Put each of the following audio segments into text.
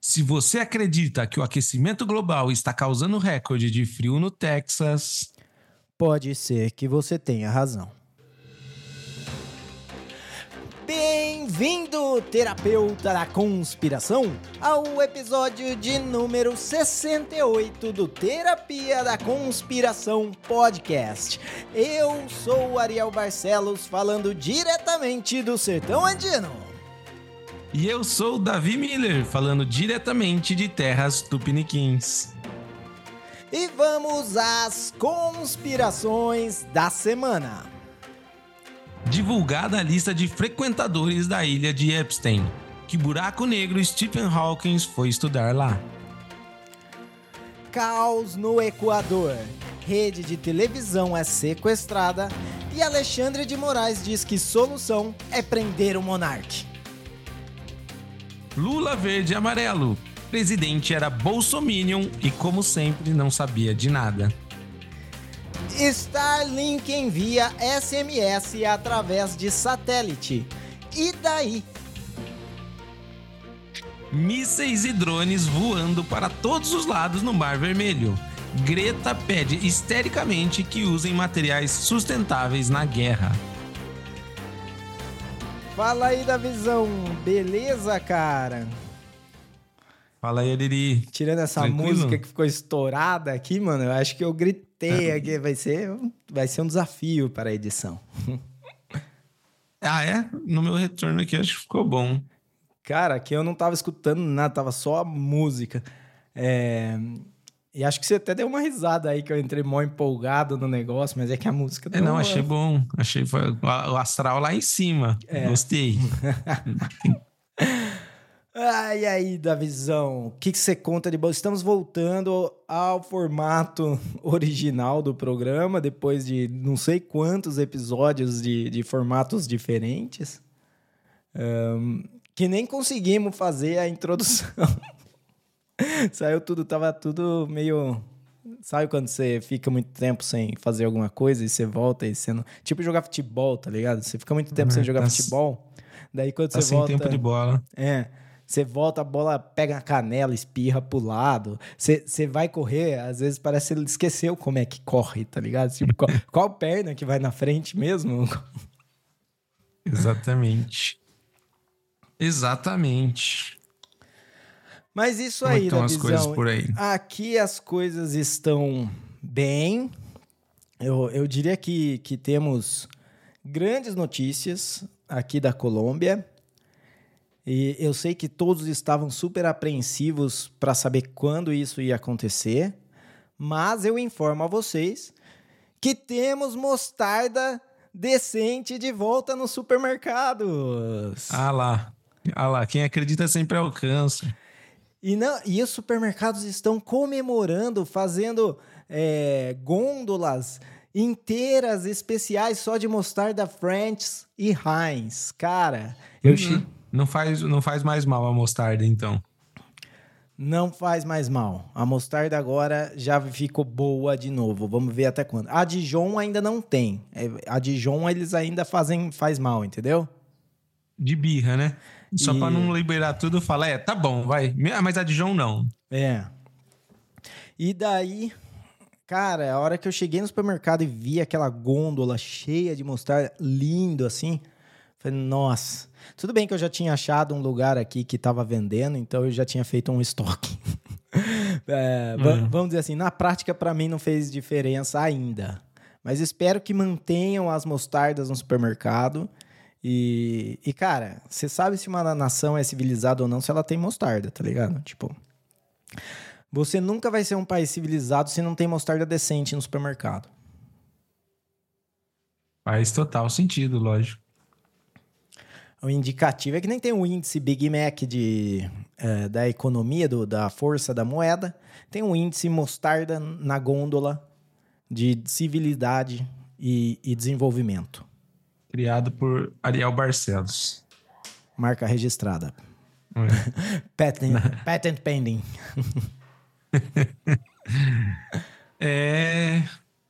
Se você acredita que o aquecimento global está causando recorde de frio no Texas, pode ser que você tenha razão. Bem-vindo, terapeuta da conspiração, ao episódio de número 68 do Terapia da Conspiração Podcast. Eu sou Ariel Barcelos, falando diretamente do Sertão Andino. E eu sou o Davi Miller, falando diretamente de terras tupiniquins. E vamos às conspirações da semana divulgada a lista de frequentadores da ilha de Epstein, que buraco negro Stephen Hawking foi estudar lá. Caos no Equador. Rede de televisão é sequestrada e Alexandre de Moraes diz que solução é prender o monarca. Lula verde e amarelo. Presidente era bolsominion e, como sempre, não sabia de nada. Starlink envia SMS através de satélite. E daí? Mísseis e drones voando para todos os lados no Mar Vermelho. Greta pede histericamente que usem materiais sustentáveis na guerra. Fala aí da visão, beleza, cara? Fala aí, Ariri. Tirando essa Tranquilo? música que ficou estourada aqui, mano, eu acho que eu gritei aqui. Vai ser, vai ser um desafio para a edição. ah, é? No meu retorno aqui, acho que ficou bom. Cara, aqui eu não tava escutando nada, tava só a música. É... E acho que você até deu uma risada aí, que eu entrei mó empolgado no negócio, mas é que a música... É, não, achei bom. Achei foi o astral lá em cima. É. Gostei. Ai, aí, Davizão, o que, que você conta de bom? Estamos voltando ao formato original do programa, depois de não sei quantos episódios de, de formatos diferentes, um, que nem conseguimos fazer a introdução. Saiu tudo, tava tudo meio... Sabe quando você fica muito tempo sem fazer alguma coisa e você volta e você não... Tipo jogar futebol, tá ligado? Você fica muito tempo sem jogar tá futebol, daí quando tá você sem volta... tempo de bola. É... Você volta, a bola pega na canela, espirra pro lado. Você, você vai correr, às vezes parece que ele esqueceu como é que corre, tá ligado? Tipo, qual, qual perna que vai na frente mesmo? Exatamente. Exatamente. Mas isso Como é aí, estão as coisas por aí? Aqui as coisas estão bem. Eu, eu diria que, que temos grandes notícias aqui da Colômbia. E eu sei que todos estavam super apreensivos para saber quando isso ia acontecer, mas eu informo a vocês que temos mostarda decente de volta nos supermercados. Ah lá, ah lá, quem acredita sempre alcança. E, não, e os supermercados estão comemorando, fazendo é, gôndolas inteiras especiais só de mostarda French e Heinz. Cara, eu, uhum. Não faz, não faz mais mal a mostarda, então. Não faz mais mal. A mostarda agora já ficou boa de novo. Vamos ver até quando. A Dijon ainda não tem. É, a Dijon eles ainda fazem faz mal, entendeu? De birra, né? Só e... para não liberar tudo, fala, é, tá bom, vai. Ah, mas a Dijon não. É. E daí, cara, a hora que eu cheguei no supermercado e vi aquela gôndola cheia de mostarda, lindo assim, falei, nossa, tudo bem que eu já tinha achado um lugar aqui que estava vendendo, então eu já tinha feito um estoque. é, uhum. Vamos dizer assim, na prática para mim não fez diferença ainda. Mas espero que mantenham as mostardas no supermercado. E, e cara, você sabe se uma nação é civilizada ou não se ela tem mostarda, tá ligado? Tipo, você nunca vai ser um país civilizado se não tem mostarda decente no supermercado. Faz total sentido, lógico. O indicativo é que nem tem o índice Big Mac de, é, da economia, do, da força da moeda. Tem um índice mostarda na gôndola de civilidade e, e desenvolvimento. Criado por Ariel Barcelos. Marca registrada. É. patent, patent pending. é.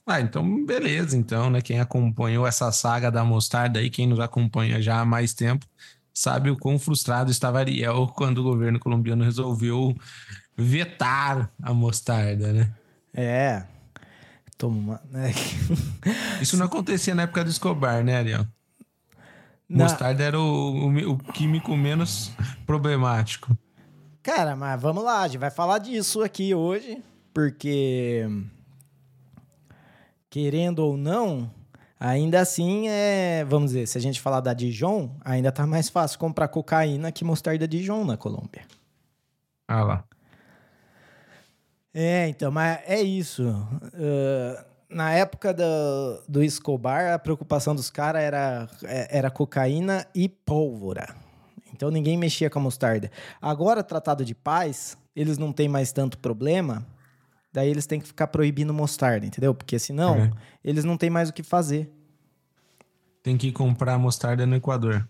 Ah, então beleza, então, né? Quem acompanhou essa saga da mostarda aí, quem nos acompanha já há mais tempo, sabe o quão frustrado estava Ariel quando o governo colombiano resolveu vetar a mostarda, né? É. Toma, né? Isso não acontecia na época do Escobar, né, Ariel? Na... Mostarda era o, o, o, químico menos problemático. Cara, mas vamos lá, a gente vai falar disso aqui hoje, porque querendo ou não, ainda assim é, vamos dizer, se a gente falar da Dijon, ainda tá mais fácil comprar cocaína que mostarda Dijon na Colômbia. Ah lá. É, então, mas é isso. Uh, na época do, do Escobar, a preocupação dos caras era, é, era cocaína e pólvora. Então ninguém mexia com a mostarda. Agora, tratado de paz, eles não têm mais tanto problema, daí eles têm que ficar proibindo mostarda, entendeu? Porque senão, é. eles não têm mais o que fazer. Tem que comprar mostarda no Equador.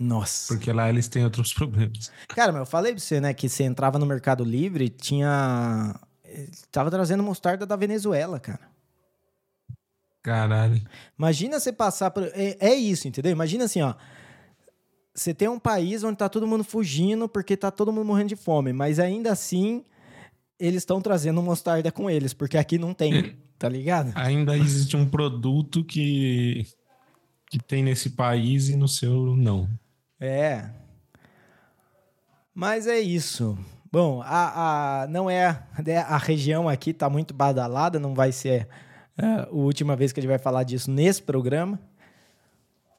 Nossa. Porque lá eles têm outros problemas. Cara, mas eu falei pra você, né, que você entrava no Mercado Livre, tinha Tava trazendo mostarda da Venezuela, cara. Caralho. Imagina você passar por. É, é, isso, entendeu? Imagina assim, ó. Você tem um país onde tá todo mundo fugindo porque tá todo mundo morrendo de fome, mas ainda assim eles estão trazendo mostarda com eles, porque aqui não tem, tá ligado? Ainda existe um produto que, que tem nesse país e no seu não. É. Mas é isso. Bom, a, a, não é né, a região aqui está muito badalada, não vai ser a última vez que a gente vai falar disso nesse programa.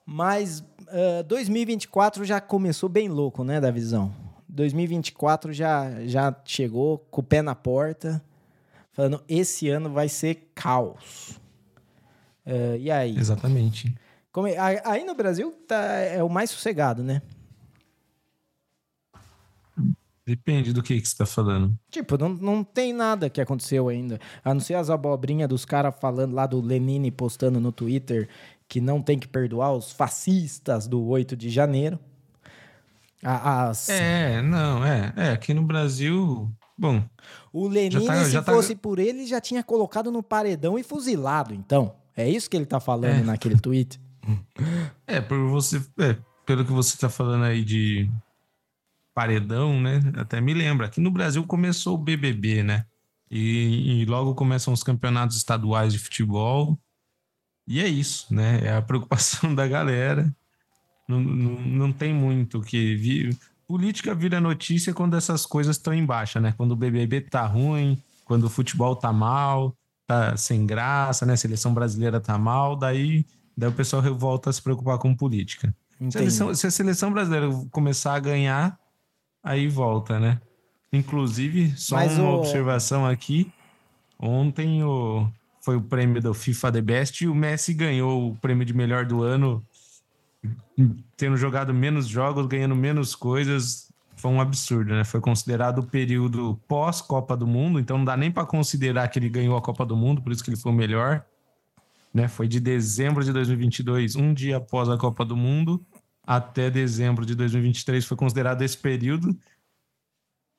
Mas uh, 2024 já começou bem louco, né, da visão. 2024 já, já chegou com o pé na porta, falando esse ano vai ser caos. Uh, e aí? Exatamente. Como, é, aí no Brasil tá, é o mais sossegado, né? Depende do que, que você tá falando. Tipo, não, não tem nada que aconteceu ainda. A não ser as abobrinhas dos caras falando lá do Lenine postando no Twitter que não tem que perdoar os fascistas do 8 de janeiro. As... É, não, é. É, aqui no Brasil. Bom. O Lenine, tá, se tá... fosse por ele, já tinha colocado no paredão e fuzilado, então. É isso que ele tá falando é. naquele tweet. É, por você. É, pelo que você tá falando aí de paredão, né? Até me lembra. Aqui no Brasil começou o BBB, né? E, e, logo começam os campeonatos estaduais de futebol. E é isso, né? É a preocupação da galera. Não, não, não tem muito que. Vi... Política vira notícia quando essas coisas estão em baixa, né? Quando o BBB tá ruim, quando o futebol tá mal, tá sem graça, né? A seleção brasileira tá mal, daí, daí o pessoal volta a se preocupar com política. Seleção, se a seleção brasileira começar a ganhar, aí volta, né? Inclusive, só Mas uma o... observação aqui. Ontem o, foi o prêmio do FIFA The Best e o Messi ganhou o prêmio de melhor do ano, tendo jogado menos jogos, ganhando menos coisas. Foi um absurdo, né? Foi considerado o período pós-Copa do Mundo, então não dá nem para considerar que ele ganhou a Copa do Mundo, por isso que ele foi o melhor. Né? Foi de dezembro de 2022, um dia após a Copa do Mundo, até dezembro de 2023 foi considerado esse período.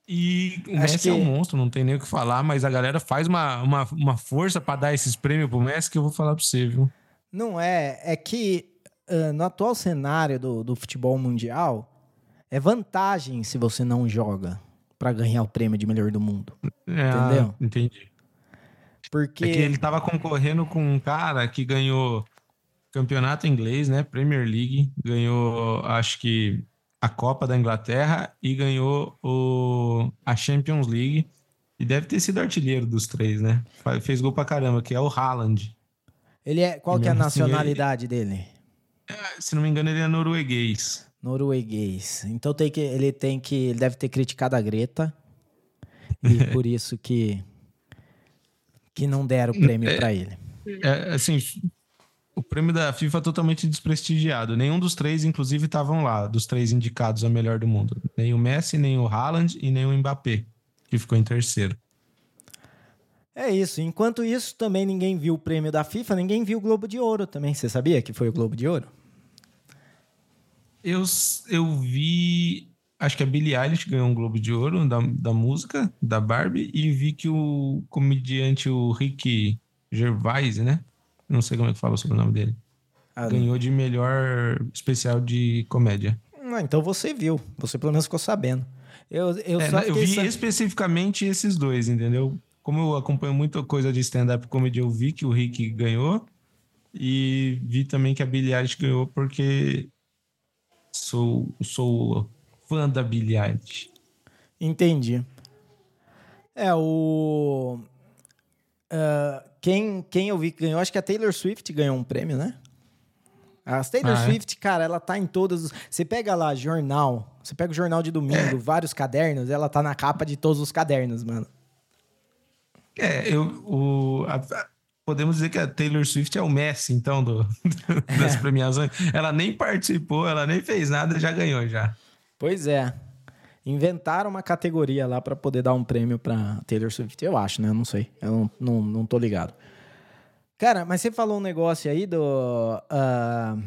E o Acho Messi que... é um monstro, não tem nem o que falar, mas a galera faz uma, uma, uma força para dar esses prêmios pro Messi que eu vou falar para você, viu? Não é, é que uh, no atual cenário do, do futebol mundial, é vantagem se você não joga para ganhar o prêmio de melhor do mundo. É, entendeu? Entendi. Porque é que ele tava concorrendo com um cara que ganhou campeonato inglês, né? Premier League, ganhou, acho que a Copa da Inglaterra e ganhou o, a Champions League. E deve ter sido artilheiro dos três, né? Fez gol pra caramba, que é o Haaland. Ele é, qual que é a assim, nacionalidade assim, ele, dele? É, se não me engano, ele é norueguês. Norueguês. Então tem que, ele tem que. Ele deve ter criticado a Greta. E por isso que. Que não deram o prêmio é, para ele. É, assim, o prêmio da FIFA é totalmente desprestigiado. Nenhum dos três, inclusive, estavam lá, dos três indicados a melhor do mundo. Nem o Messi, nem o Haaland e nem o Mbappé, que ficou em terceiro. É isso. Enquanto isso, também ninguém viu o prêmio da FIFA, ninguém viu o Globo de Ouro também. Você sabia que foi o Globo de Ouro? Eu, eu vi. Acho que a Billie Eilish ganhou um Globo de Ouro da, da música, da Barbie, e vi que o comediante, o Rick Gervais, né? Não sei como é que fala sobre o nome dele. Ah, ganhou de melhor especial de comédia. Ah, então você viu. Você pelo menos ficou sabendo. Eu, eu, É, só eu vi sa- especificamente esses dois, entendeu? Como eu acompanho muita coisa de stand-up comedy, eu vi que o Rick ganhou e vi também que a Billie Eilish ganhou porque sou, sou fã da Billie Eilish. Entendi. É, o. ah, quem, quem eu vi que ganhou, acho que a Taylor Swift ganhou um prêmio, né? A Taylor Ah, é? Swift, cara, ela tá em todos os. Você pega lá, jornal. Você pega o jornal de domingo, vários cadernos, ela tá na capa de todos os cadernos, mano. É, eu, o, a- a- podemos dizer que a Taylor Swift é o Messi, então, do, das premiações. Ela nem participou, ela nem fez nada, já ganhou já. Pois é. Inventaram uma categoria lá pra poder dar um prêmio pra Taylor Swift. Eu acho, né? Eu não sei. Eu não, não, não tô ligado. Cara, mas você falou um negócio aí do. ah,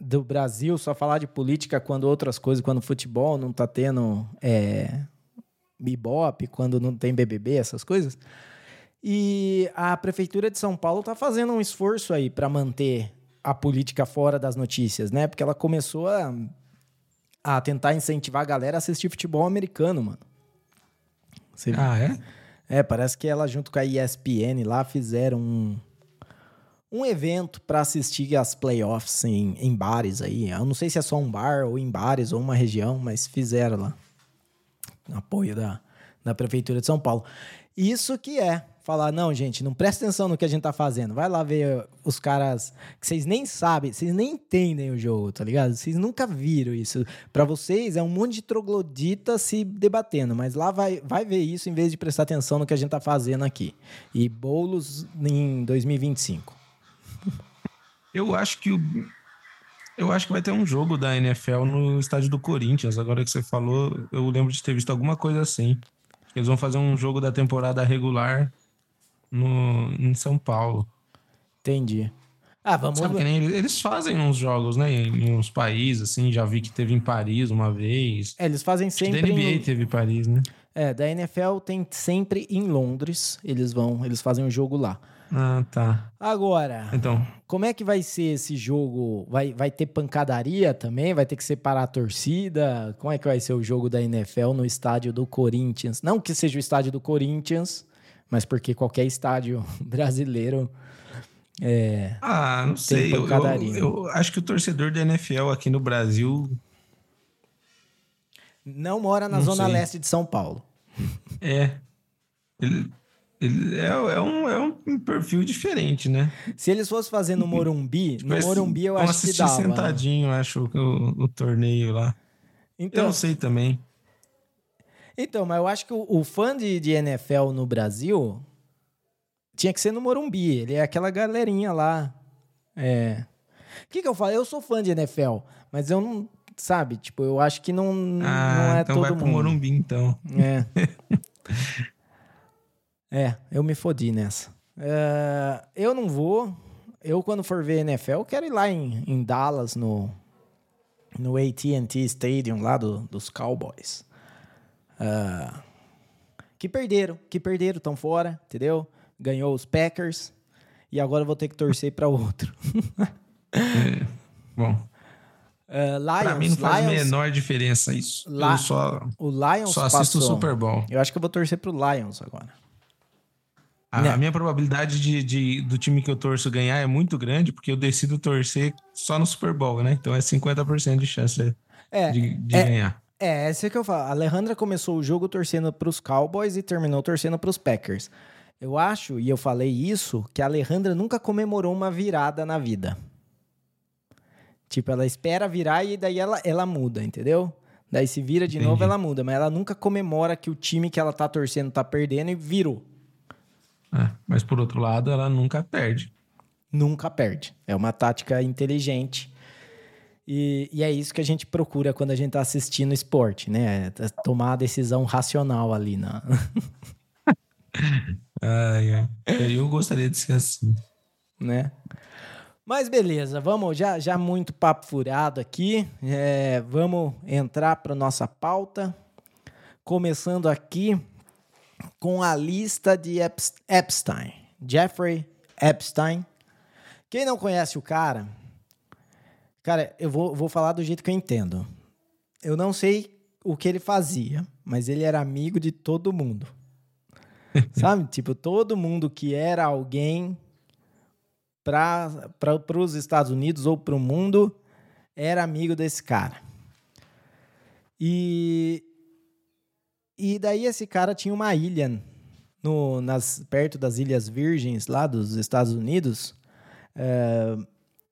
do Brasil só falar de política quando outras coisas, quando futebol não tá tendo é, bebop, quando não tem BBB, essas coisas. E a Prefeitura de São Paulo tá fazendo um esforço aí pra manter a política fora das notícias, né? Porque ela começou a a tentar incentivar a galera a assistir futebol americano, mano. Você- Ah, é? É, parece que ela junto com a ESPN lá fizeram um, um evento pra assistir as playoffs em, em bares aí. Eu não sei se é só um bar ou em bares ou uma região, mas fizeram lá. Apoio da, da Prefeitura de São Paulo. Isso que é falar, não, gente, não presta atenção no que a gente tá fazendo. Vai lá ver os caras que vocês nem sabem, vocês nem entendem o jogo, tá ligado? Vocês nunca viram isso. Pra vocês é um monte de troglodita se debatendo, mas lá vai, vai ver isso em vez de prestar atenção no que a gente tá fazendo aqui. E bolos em 2025. Eu acho que o. Eu acho que vai ter um jogo da NFL no estádio do Corinthians. Agora que você falou, eu lembro de ter visto alguma coisa assim. Eles vão fazer um jogo da temporada regular no, em São Paulo. Entendi. Ah, vamos Sabe que nem eles, eles fazem uns jogos, né? Em, uns países, assim. Já vi que teve em Paris uma vez. É, eles fazem sempre. da NBA em- teve Paris, né? É, da NFL tem sempre em Londres. Eles vão, eles fazem um jogo lá. Ah, tá. Agora, Então, como é que vai ser esse jogo? Vai, vai ter pancadaria também? Vai ter que separar a torcida? Como é que vai ser o jogo da NFL no estádio do Corinthians? Não que seja o estádio do Corinthians, mas porque qualquer estádio brasileiro é, ah, não sei. Eu, eu, eu acho que o torcedor da NFL aqui no Brasil não mora na Não zona sei. leste de São Paulo. é. Ele, ele é, é um, é um perfil diferente, né? Se eles fossem fazer no Morumbi, no Mas Morumbi eu acho que dava. né? sentadinho, eu acho, o, o torneio lá. eu Então, não sei também. Então, mas eu acho que o, o fã de, de NFL no Brasil tinha que ser no Morumbi. Ele é aquela galerinha lá. É. O que, que eu falo? Eu sou fã de NFL, mas eu não. Sabe? Tipo, eu acho que não, não Ah, é então todo vai pro. Morumbi, então. É. é, eu me fodi nessa. É, eu não vou. Eu, quando for ver NFL, eu quero ir lá em, em Dallas, no, no AT&T Stadium, lá do- dos Cowboys. Ah, que perderam, que perderam, estão fora, entendeu? Ganhou os Packers. E agora vou ter que torcer para outro. Bom, Ah, Lions, pra mim não faz Lions, menor diferença isso. Lá- Eu só, o Lions só assisto o passou. Super Bowl. Eu acho que eu vou torcer pro Lions agora. A, a minha probabilidade de, de- do time que eu torço ganhar é muito grande, porque eu decido torcer só no Super Bowl, né? Então é 50% de chance É, de, de é- ganhar. É, é isso que eu falo. A Alejandra começou o jogo torcendo pros Cowboys e terminou torcendo pros Packers. Eu acho, e eu falei isso, que a Alejandra nunca comemorou uma virada na vida. Tipo, ela espera virar e daí ela, ela muda, entendeu? Daí se vira de Entendi. novo, ela muda. Mas ela nunca comemora que o time que ela tá torcendo tá perdendo e virou. É, mas por outro lado, ela nunca perde. Nunca perde. É uma tática inteligente. E, e é isso que a gente procura quando a gente tá assistindo esporte, né? É Tomar a decisão racional ali na, Ai, ai. Eu gostaria de ser assim. né? Mas beleza, vamos já já muito papo furado aqui. É, vamos entrar para nossa pauta, começando aqui com a lista de Eps- Epstein, Jeffrey Epstein. Quem não conhece o cara? Cara, eu vou, vou falar do jeito que eu entendo. Eu não sei o que ele fazia, mas ele era amigo de todo mundo. Sabe? Tipo, todo mundo que era alguém para os Estados Unidos ou para o mundo era amigo desse cara. E, e daí esse cara tinha uma ilha no, nas, perto das Ilhas Virgens, lá dos Estados Unidos. É,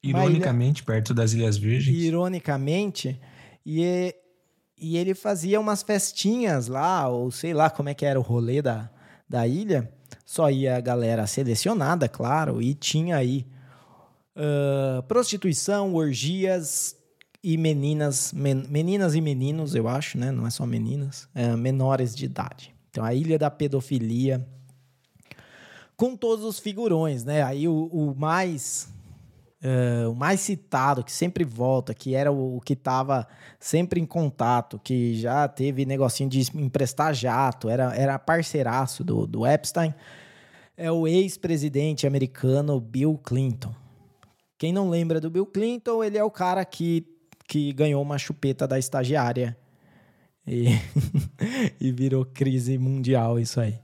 ironicamente, ilha, perto das Ilhas Virgens. Ironicamente. E, e ele fazia umas festinhas lá, ou sei lá como é que era o rolê da, da ilha. Só ia a galera selecionada, claro, e tinha aí uh, prostituição, orgias e meninas, men, meninas e meninos, eu acho, né? Não é só meninas, é, menores de idade. Então, a Ilha da Pedofilia, com todos os figurões, né? Aí o, o mais uh, o mais citado, que sempre volta, que era o, o que estava sempre em contato, que já teve negocinho de emprestar jato, era, era parceiraço do, do Epstein, é o ex-presidente americano Bill Clinton. Quem não lembra do Bill Clinton, ele é o cara que, que ganhou uma chupeta da estagiária e, e virou crise mundial isso aí.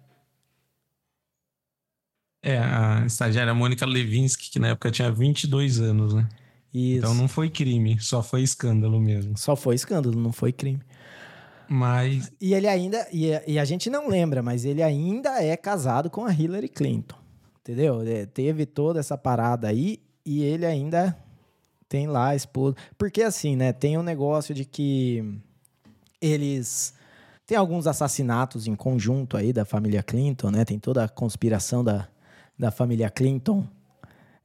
É, a estagiária Mônica Levinsky, que na época tinha 22 anos, né? Isso. Então não foi crime, só foi escândalo mesmo. Só foi escândalo, não foi crime. Mas. E ele ainda. E, e a gente não lembra, mas ele ainda é casado com a Hillary Clinton. Entendeu? É, teve toda essa parada aí e ele ainda tem lá a esposa. Porque assim, né? Tem um negócio de que eles. Tem alguns assassinatos em conjunto aí da família Clinton, né? Tem toda a conspiração da, da família Clinton.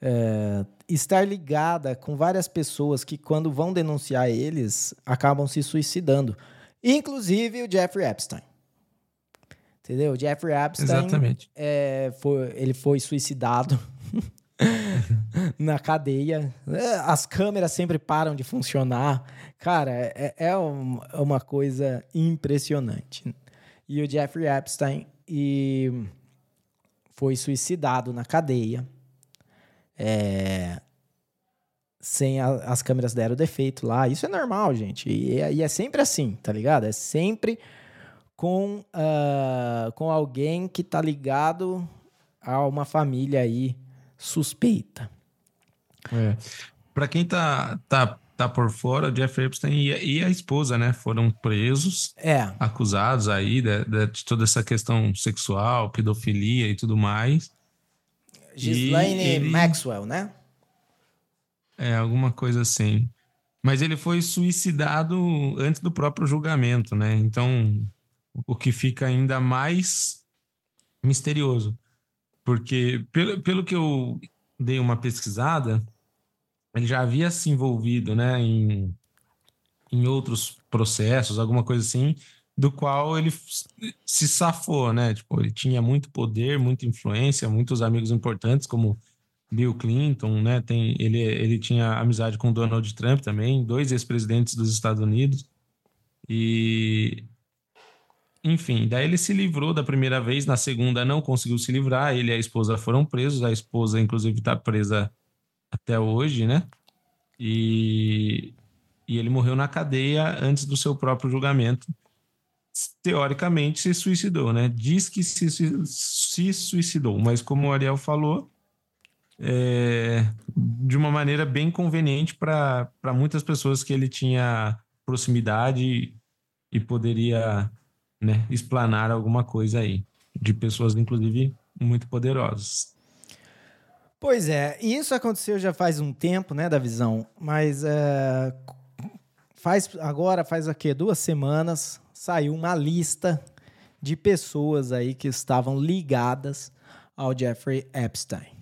É, estar ligada com várias pessoas que, quando vão denunciar eles, acabam se suicidando. Inclusive o Jeffrey Epstein. Entendeu? O Jeffrey Epstein. Exatamente. É, foi, ele foi suicidado na cadeia. É, as câmeras sempre param de funcionar. Cara, é, é, é uma coisa impressionante. E o Jeffrey Epstein e foi suicidado na cadeia. É, sem a, as câmeras deram defeito lá. Isso é normal, gente. E, e, é sempre assim, tá ligado? É sempre com, uh, com alguém que tá ligado a uma família aí suspeita. É. Para quem tá, tá, tá por fora, o Jeffrey Epstein e, e, a esposa, né, foram presos, é. acusados aí de, de, de, toda essa questão sexual, pedofilia e tudo mais. Ghislaine ele... Maxwell, né? É, alguma coisa assim. Mas ele foi suicidado antes do próprio julgamento, né? Então, o que fica ainda mais misterioso. Porque, pelo, pelo que eu dei uma pesquisada, ele já havia se envolvido né, em, em outros processos, alguma coisa assim, do qual ele se safou, né? Tipo, ele tinha muito poder, muita influência, muitos amigos importantes, como Bill Clinton, né? Tem, ele, ele tinha amizade com Donald Trump também, dois ex-presidentes dos Estados Unidos. E enfim, daí ele se livrou da primeira vez, na segunda não conseguiu se livrar, ele e a esposa foram presos, a esposa, inclusive, está presa até hoje, né? E, e ele morreu na cadeia antes do seu próprio julgamento. Teoricamente se suicidou, né? Diz que se, se suicidou, mas como o Ariel falou, é, de uma maneira bem conveniente para muitas pessoas que ele tinha proximidade e poderia né, explanar alguma coisa aí, de pessoas, inclusive, muito poderosas. Pois é, isso aconteceu já faz um tempo, né, da visão, mas é, faz agora, faz aqui duas semanas, saiu uma lista de pessoas aí que estavam ligadas ao Jeffrey Epstein.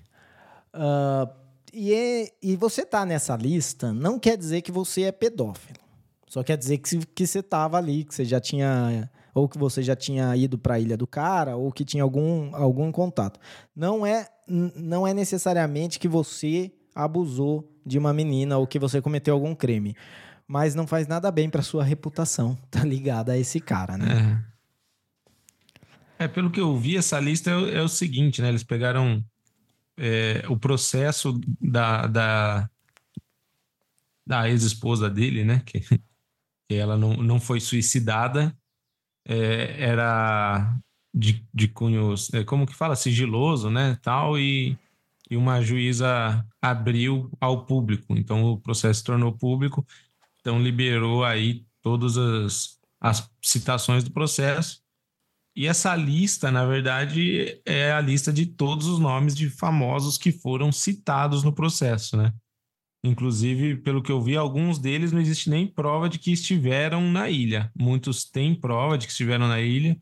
Uh, e, e você tá nessa lista não quer dizer que você é pedófilo. Só quer dizer que, que você estava ali, que você já tinha ou que você já tinha ido para a ilha do cara, ou que tinha algum, algum contato. Não é, não é necessariamente que você abusou de uma menina ou que você cometeu algum crime. Mas não faz nada bem para sua reputação, tá ligada a esse cara, né? É. é. pelo que eu vi, essa lista é, é o seguinte, né? Eles pegaram é, o processo da, da, da ex-esposa dele, né? Que, que ela não, não foi suicidada, é, era de, de cunho, é, como que fala, sigiloso, né? Tal, e, e uma juíza abriu ao público. Então o processo se tornou público, então liberou aí todas as, as citações do processo. E essa lista, na verdade, é a lista de todos os nomes de famosos que foram citados no processo, né? Inclusive, pelo que eu vi, alguns deles não existe nem prova de que estiveram na ilha. Muitos têm prova de que estiveram na ilha,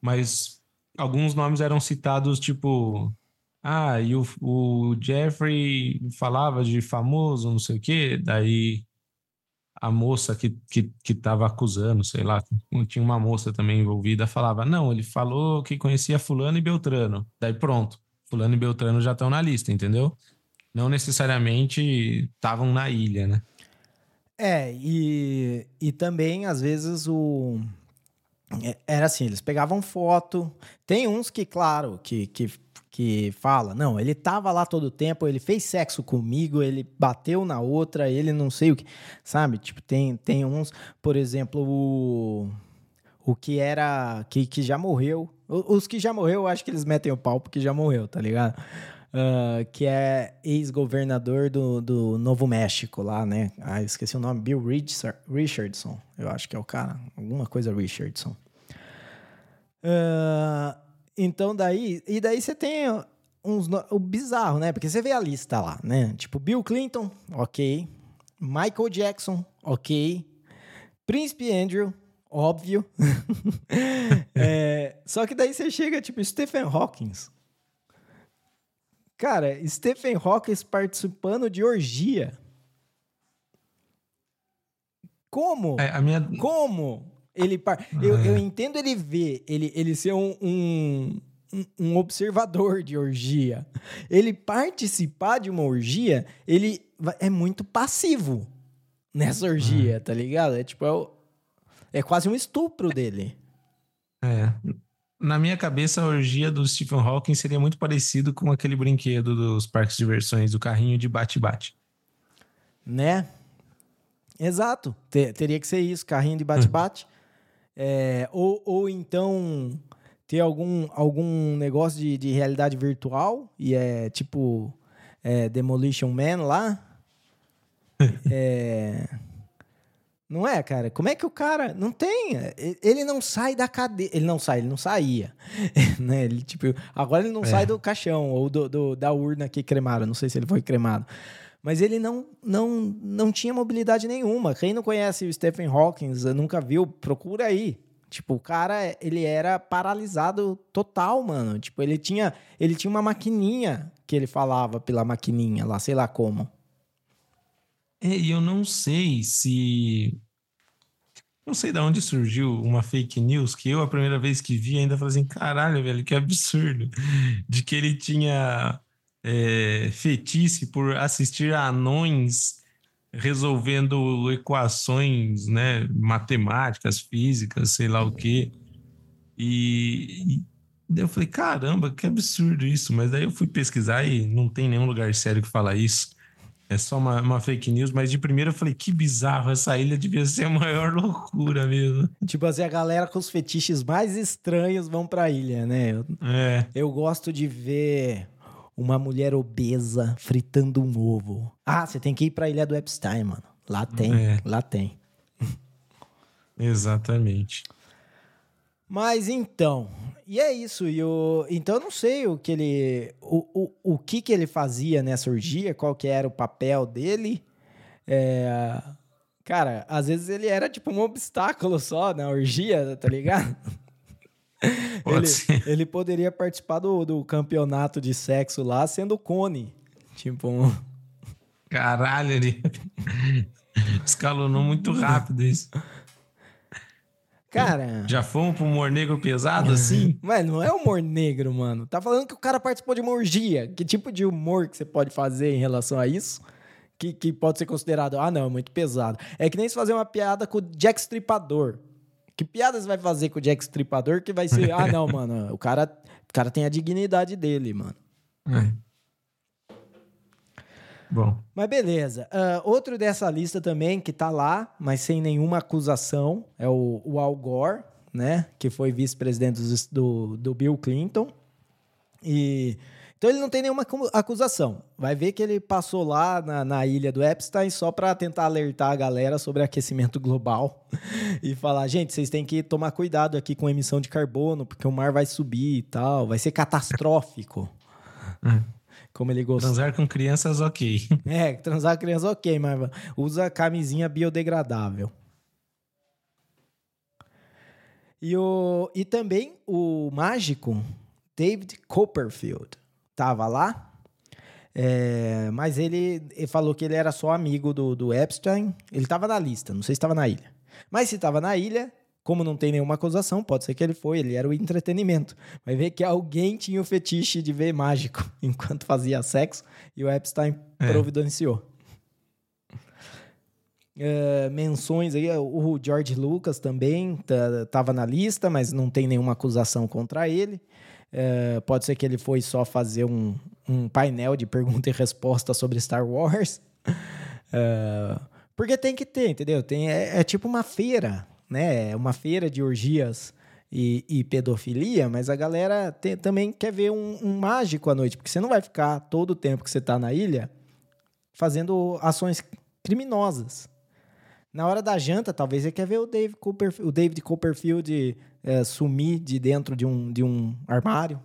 mas alguns nomes eram citados, tipo, ah, e o, o Jeffrey falava de famoso, não sei o quê, daí a moça que, que, que tava acusando, sei lá, tinha uma moça também envolvida, falava, não, ele falou que conhecia fulano e Beltrano, daí pronto, fulano e Beltrano já estão na lista, entendeu? Não necessariamente estavam na ilha, né? É, e, e também, às vezes, o. É, era assim, eles pegavam foto. Tem uns que, claro, que, que, que fala, não, ele tava lá todo o tempo, ele fez sexo comigo, ele bateu na outra, ele não sei o que. Sabe? Tipo, tem, tem uns, por exemplo, o. O que era. Que, que já morreu. Os que já morreu, eu acho que eles metem o pau porque já morreu, tá ligado? Uh, que é ex-governador do, do Novo México lá, né? Ah, esqueci o nome, Bill Richardson, eu acho que é o cara, alguma coisa Richardson. Uh, então daí, e daí você tem uns, o bizarro, né? Porque você vê a lista lá, né? Tipo, Bill Clinton, ok. Michael Jackson, ok. Príncipe Andrew, óbvio. é, só que daí você chega, tipo, Stephen Hawking, Cara, Stephen Hawking participando de orgia. Como? É, minha... Como? Ele par... ah, eu, é. eu entendo ele ver, ele, ele ser um, um, um, observador de orgia. Ele participar de uma orgia, ele é muito passivo nessa orgia, ah. tá ligado? É tipo, é, é quase um estupro dele. É na minha cabeça, a orgia do Stephen Hawking seria muito parecido com aquele brinquedo dos parques de diversões, do carrinho de bate-bate. Né? Exato. Ter, teria que ser isso, carrinho de bate-bate. é, ou, ou então ter algum, algum negócio de, de realidade virtual e é tipo é, Demolition Man lá. é não é, cara? Como é que o cara não tem? Ele não sai da cadeia. Ele não sai, ele não saía. né? Ele, tipo, agora ele não é. sai do caixão ou do, do, da urna que cremaram. Não sei se ele foi cremado. Mas ele não, não, não tinha mobilidade nenhuma. Quem não conhece o Stephen Hawking, nunca viu, procura aí. Tipo, o cara, ele era paralisado total, mano. Tipo, ele tinha, ele tinha uma maquininha que ele falava pela maquininha lá, sei lá como. É, e eu não sei se. Não sei de onde surgiu uma fake news que eu, a primeira vez que vi, ainda falei assim: caralho, velho, que absurdo. De que ele tinha é, fetiche por assistir a anões resolvendo equações né, matemáticas, físicas, sei lá o quê. E, e eu falei, caramba, que absurdo isso. Mas daí eu fui pesquisar e não tem nenhum lugar sério que fala isso. É só uma, uma, fake news, mas de primeira eu falei, que bizarro, essa ilha devia ser a maior loucura mesmo. Tipo assim, a galera com os fetiches mais estranhos vão pra ilha, né? Eu, é. eu gosto de ver uma mulher obesa fritando um ovo. Ah, você tem que ir pra ilha do Epstein, mano. Lá tem, é. lá tem. Exatamente. Mas então, e é isso. E o, então eu não sei o que ele. O, o, o que, que ele fazia nessa orgia, qual que era o papel dele. É, cara, às vezes ele era tipo um obstáculo só na orgia, tá ligado? ele, ele poderia participar do, do campeonato de sexo lá sendo cone. Tipo um... Caralho, ele escalonou muito rápido isso. Cara. Já fomos pro humor negro pesado assim? Mas não é humor negro, mano. Tá falando que o cara participou de uma orgia. Que tipo de humor que você pode fazer em relação a isso? Que, que pode ser considerado, ah, não, é muito pesado. É que nem se fazer uma piada com o Jack Stripador. Que piadas vai fazer com o Jack Stripador que vai ser, ah, não, mano, o cara, o cara tem a dignidade dele, mano. É. Bom. Mas beleza. Uh, outro dessa lista também que tá lá, mas sem nenhuma acusação, é o, o Al Gore, né? Que foi vice-presidente do, do Bill Clinton. E então ele não tem nenhuma acusação. Vai ver que ele passou lá na, na ilha do Epstein só para tentar alertar a galera sobre aquecimento global e falar, gente, vocês têm que tomar cuidado aqui com emissão de carbono, porque o mar vai subir e tal, vai ser catastrófico. Como ele gostou. Transar com crianças, ok. É, transar com crianças, ok, mas usa camisinha biodegradável. E, o, e também o mágico David Copperfield estava lá, é, mas ele, ele, falou que ele era só amigo do, do Epstein. Ele estava na lista, não sei se estava na ilha. Mas se estava na ilha, como não tem nenhuma acusação, pode ser que ele foi, ele era o entretenimento. Vai ver que alguém tinha o fetiche de ver mágico enquanto fazia sexo e o Epstein é. providenciou. Uh, menções aí, o George Lucas também estava na lista, mas não tem nenhuma acusação contra ele. É, pode ser que ele foi só fazer um, um painel de pergunta e resposta sobre Star Wars. É, porque tem que ter, entendeu? Tem, é, é, tipo uma feira, né? É uma feira de orgias e, e pedofilia, mas a galera tem, também quer ver um, um, mágico à noite, porque você não vai ficar todo o tempo que você está na ilha fazendo ações criminosas. Na hora da janta, talvez você quer ver o David, Cooper, o David Copperfield é, sumir de dentro de um, de um armário,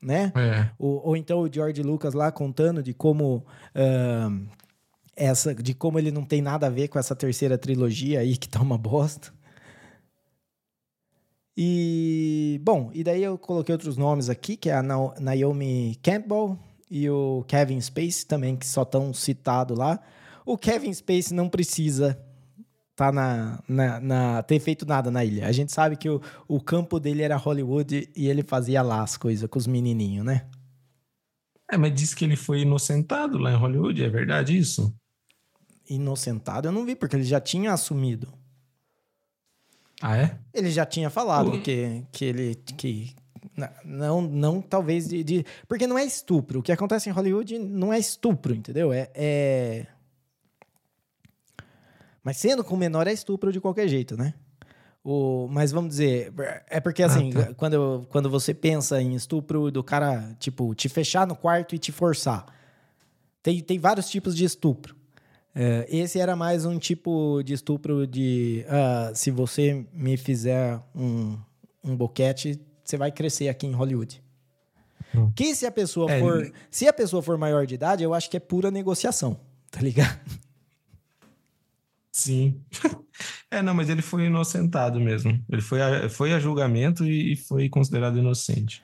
né? É. Ou, ou, então o George Lucas lá contando de como uh, essa, de como ele não tem nada a ver com essa terceira trilogia aí que tá uma bosta. E bom, e daí eu coloquei outros nomes aqui, que é a Naomi Campbell e o Kevin Space também, que só estão citados lá. O Kevin Space não precisa tá na, na, na, ter feito nada na ilha. A gente sabe que o, o campo dele era Hollywood e ele fazia lá as coisas com os menininhos, né? É, mas disse que ele foi inocentado lá em Hollywood, é verdade isso? Inocentado eu não vi, porque ele já tinha assumido. Ah, é? Ele já tinha falado que, que ele. Que, não, não talvez de, de, Porque não é estupro. O que acontece em Hollywood não é estupro, entendeu? É. é mas sendo com menor é estupro de qualquer jeito, né? O, mas vamos dizer, é porque assim, ah, tá. quando, quando você pensa em estupro do cara, tipo, te fechar no quarto e te forçar. Tem, tem vários tipos de estupro. É, esse era mais um tipo de estupro de uh, se você me fizer um, um boquete, você vai crescer aqui em Hollywood. Hum. Que se a pessoa é, for. Se a pessoa for maior de idade, eu acho que é pura negociação, tá ligado? Sim. é, não, mas ele foi inocentado mesmo. Ele foi a, foi a julgamento e, foi considerado inocente.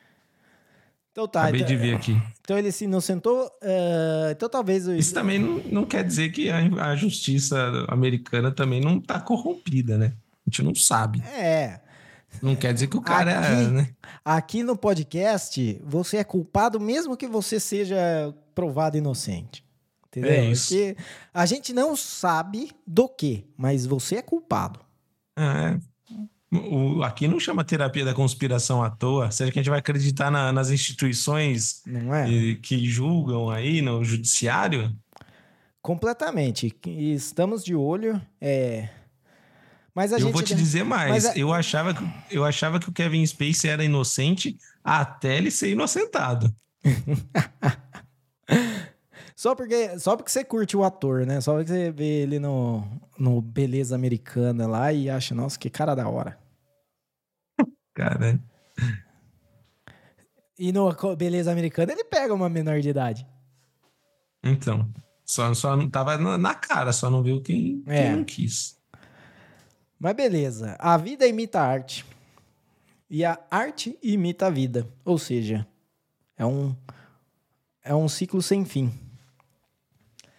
Então tá. Acabei então, de ver aqui. Então ele se inocentou. Uh, então talvez. Isso também não, não quer dizer que a, a justiça americana também não está corrompida, né? A gente não sabe. É. Não quer dizer que o cara aqui, é, né? Aqui no podcast, você é culpado mesmo que você seja provado inocente. Entendeu? É isso. Porque a gente não sabe do que, mas você é culpado. É. O, aqui não chama terapia da conspiração à toa. Será que a gente vai acreditar na, nas instituições é? que julgam aí no judiciário? Completamente. Estamos de olho. É... Mas a eu gente... vou te dizer mais. A... Eu, achava que, eu achava que o Kevin Spacey era inocente até ele ser inocentado. Só porque, só porque você curte o ator, né? Só porque você vê ele no, no Beleza Americana lá e acha, nossa, que cara da hora. Cara. E no Beleza Americana ele pega uma menor de idade. Então. Só, só não tava na cara, só não viu quem, é. quem não quis. Mas beleza. A vida imita a arte. E a arte imita a vida. Ou seja, é um, é um ciclo sem fim.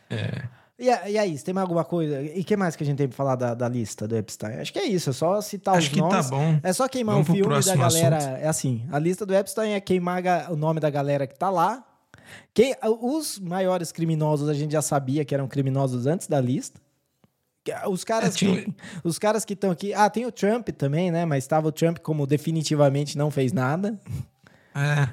É. E, e aí, você tem mais alguma coisa? E o que mais que a gente tem pra falar da, da lista do Epstein? Acho que é isso, é só citar Acho os nomes. Acho que tá bom. É só queimar Vamos o filme da galera. Assunto. É assim, a lista do Epstein é queimar o nome da galera que tá lá. Quem, os maiores criminosos a gente já sabia que eram criminosos antes da lista. Os caras, é, tinha... que, os caras que estão aqui. Ah, tem o Trump também, né? Mas estava o Trump como definitivamente não fez nada. É.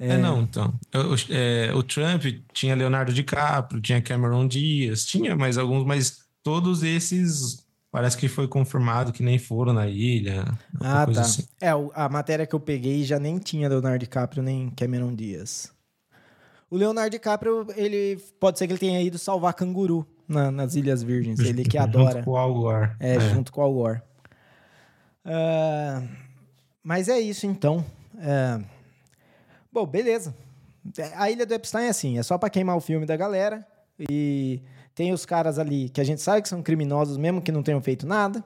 É, não, então. O, é, o Trump tinha Leonardo DiCaprio, tinha Cameron Diaz, tinha mais alguns, mas todos esses parece que foi confirmado que nem foram na ilha. Ah, tá. Assim. É, a matéria que eu peguei já nem tinha Leonardo DiCaprio nem Cameron Diaz. O Leonardo DiCaprio, ele pode ser que ele tenha ido salvar canguru na, nas Ilhas Virgens. Ele que adora. Junto com o Al Gore. É, é. junto com o Al Gore. Uh, mas é isso, então. Uh, bom, beleza. A Ilha do Epstein é assim, é só para queimar o filme da galera. E tem os caras ali que a gente sabe que são criminosos, mesmo que não tenham feito nada.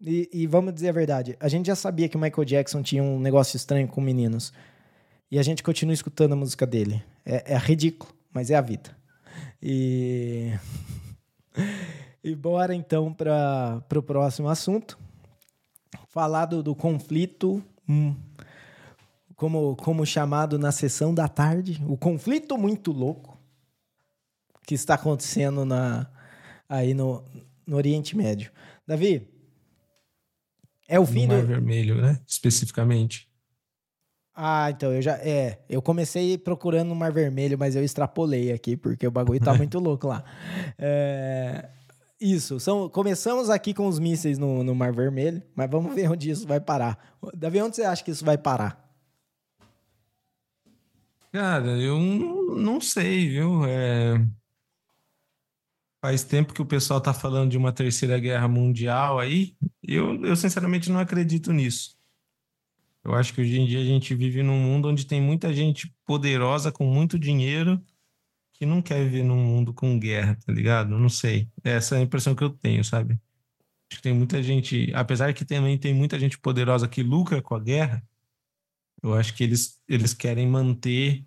E, e, vamos dizer a verdade, a gente já sabia que o Michael Jackson tinha um negócio estranho com meninos. E a gente continua escutando a música dele. É, é ridículo, mas é a vida. E. e bora então para o próximo assunto. Falar do, conflito. Hum, como, como chamado na sessão da tarde, o conflito muito louco que está acontecendo na, aí no, no Oriente Médio. Davi, é o fim no Mar do... Vermelho, né? Especificamente. Ah, então eu já. É, eu comecei procurando no Mar Vermelho, mas eu extrapolei aqui, porque o bagulho tá muito louco lá. É, isso, são, começamos aqui com os mísseis no, no Mar Vermelho, mas vamos ver onde isso vai parar. Davi, onde você acha que isso vai parar? Cara, eu não sei, viu? É... Faz tempo que o pessoal tá falando de uma terceira guerra mundial aí. Eu, eu sinceramente não acredito nisso. Eu acho que hoje em dia a gente vive num mundo onde tem muita gente poderosa com muito dinheiro que não quer viver num mundo com guerra, tá ligado? Não sei. Essa é a impressão que eu tenho, sabe? Acho que tem muita gente, apesar que também tem muita gente poderosa que lucra com a guerra, eu acho que eles, eles querem manter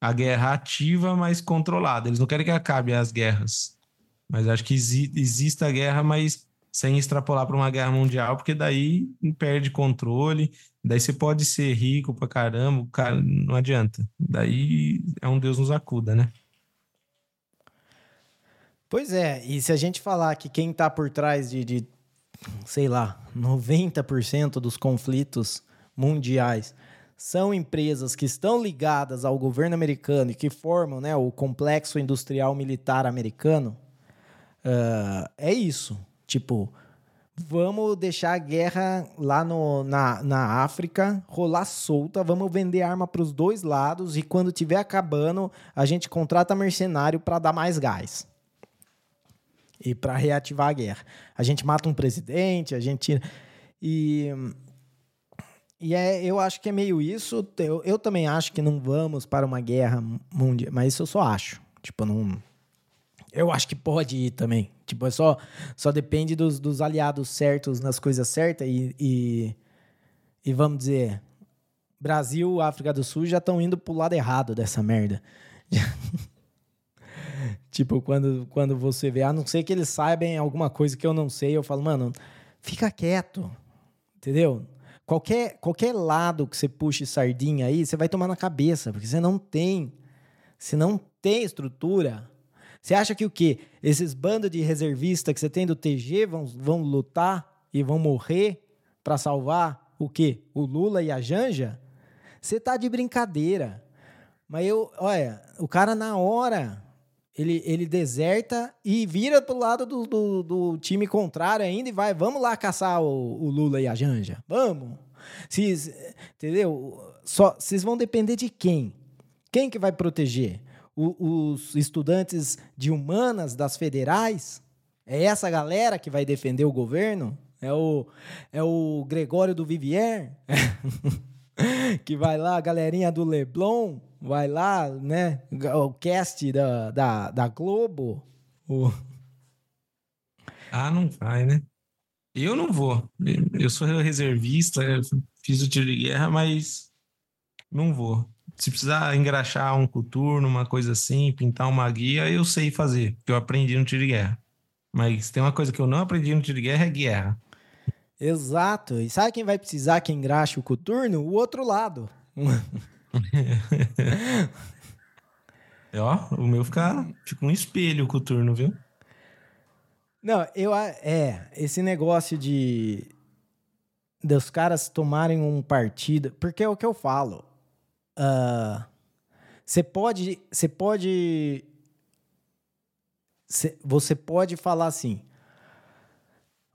a guerra ativa, mas controlada. Eles não querem que acabe as guerras. Mas acho que exi exista a guerra, mas sem extrapolar para uma guerra mundial, porque daí perde controle, daí você pode ser rico pra caramba, cara, não adianta. Daí é um Deus nos acuda, né? Pois é, e se a gente falar que quem está por trás de, de, sei lá, 90% dos conflitos mundiais são empresas que estão ligadas ao governo americano e que formam né, o complexo industrial militar americano, uh, é isso. Tipo, vamos deixar a guerra lá no, na, na África rolar solta, vamos vender arma para os dois lados e quando tiver acabando, a gente contrata mercenário para dar mais gás. E para reativar a guerra. A gente mata um presidente, a gente. E. E é, eu acho que é meio isso. Eu, eu também acho que não vamos para uma guerra mundial, mas isso eu só acho. Tipo, não. Eu acho que pode ir também. Tipo, é só, só depende dos, dos aliados certos nas coisas certas e, e, e vamos dizer, Brasil, África do Sul já estão indo pro lado errado dessa merda. tipo, quando, quando você vê, a não ser que eles saibam alguma coisa que eu não sei, eu falo, mano, fica quieto, entendeu? Qualquer, qualquer lado que você puxe sardinha aí, você vai tomar na cabeça, porque você não tem, você não tem estrutura você acha que o quê? Esses bandos de reservista que você tem do TG vão, vão lutar e vão morrer para salvar o quê? O Lula e a Janja? Você tá de brincadeira. Mas eu, olha, o cara na hora ele, ele deserta e vira pro lado do, do, do, time contrário ainda e vai, vamos lá caçar o, o Lula e a Janja. Vamos. Cês, entendeu? Só, vocês vão depender de quem? Quem que vai proteger? o, os estudantes de humanas das federais? É essa galera que vai defender o governo? É o, é o Gregório do Vivier? que vai lá, a galerinha do Leblon? Vai lá, né? O cast da, da, da Globo? O... Ah, não vai, né? Eu não vou. Eu sou reservista, fiz o tiro de guerra, mas não vou se precisar engraxar um coturno, uma coisa assim, pintar uma guia, eu sei fazer, porque eu aprendi no tiro de guerra. Mas tem uma coisa que eu não aprendi no tiro de guerra é guerra. Exato. E sabe quem vai precisar que engraxe o coturno? O outro lado. é, ó, o meu fica, fica um espelho o coturno, viu? Não, eu é esse negócio de dos caras tomarem um partido, porque é o que eu falo Você pode. Você pode. Cê, você pode falar assim.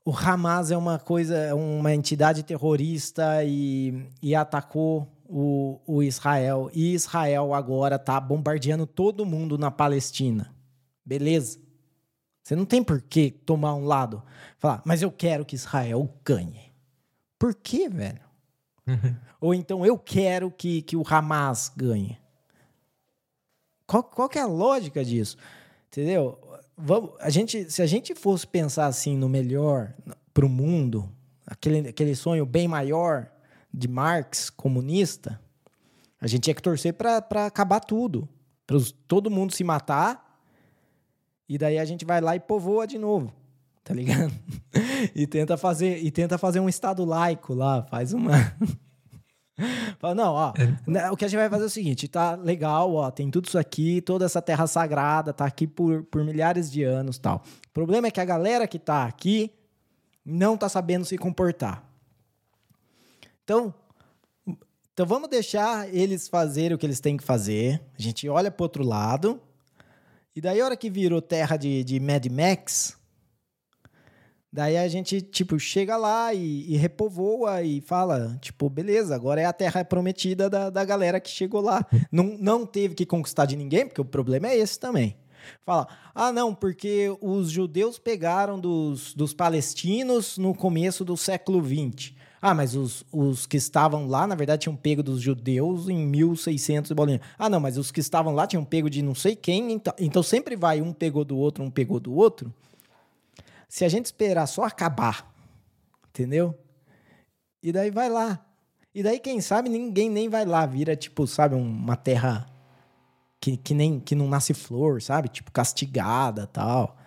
O Hamas é uma coisa, uma entidade terrorista e, e atacou o, o Israel. E Israel agora tá bombardeando todo mundo na Palestina. Beleza? Você não tem por que tomar um lado. Falar, mas eu quero que Israel ganhe. Por quê, velho? Uhum. Ou então eu quero que, que o Hamas ganhe. Qual, qual que é a lógica disso? Entendeu? Vamos, a gente, se a gente fosse pensar assim no melhor para o mundo, aquele, aquele sonho bem maior de Marx, comunista, a gente tinha que torcer para acabar tudo. Para todo mundo se matar. E daí a gente vai lá e povoa de novo. Tá ligado? e tenta fazer e tenta fazer um estado laico lá, faz uma Fala, não, ó, é. Né, o que a gente vai fazer é o seguinte, tá legal, ó, tem tudo isso aqui, toda essa terra sagrada, tá aqui por, por milhares de anos tal. O problema é que a galera que tá aqui não tá sabendo se comportar. Então, então vamos deixar eles fazerem o que eles têm que fazer. A gente olha pro outro lado. E daí, a hora que virou terra de, de Mad Max, Daí a gente, tipo, chega lá e, e, repovoa e fala, tipo, beleza, agora é a terra prometida da, da galera que chegou lá. não, não teve que conquistar de ninguém, porque o problema é esse também. Fala, ah, não, porque os judeus pegaram dos, dos palestinos no começo do século XX. Ah, mas os, os que estavam lá, na verdade, tinham pego dos judeus em 1600 e bolinha. Ah, não, mas os que estavam lá tinham pego de não sei quem, então, então sempre vai um pegou do outro, um pegou do outro. Se a gente esperar só acabar, entendeu? E daí vai lá. E daí, quem sabe, ninguém nem vai lá. Vira, tipo, sabe, uma terra que, que nem que não nasce flor, sabe? Tipo, castigada tal.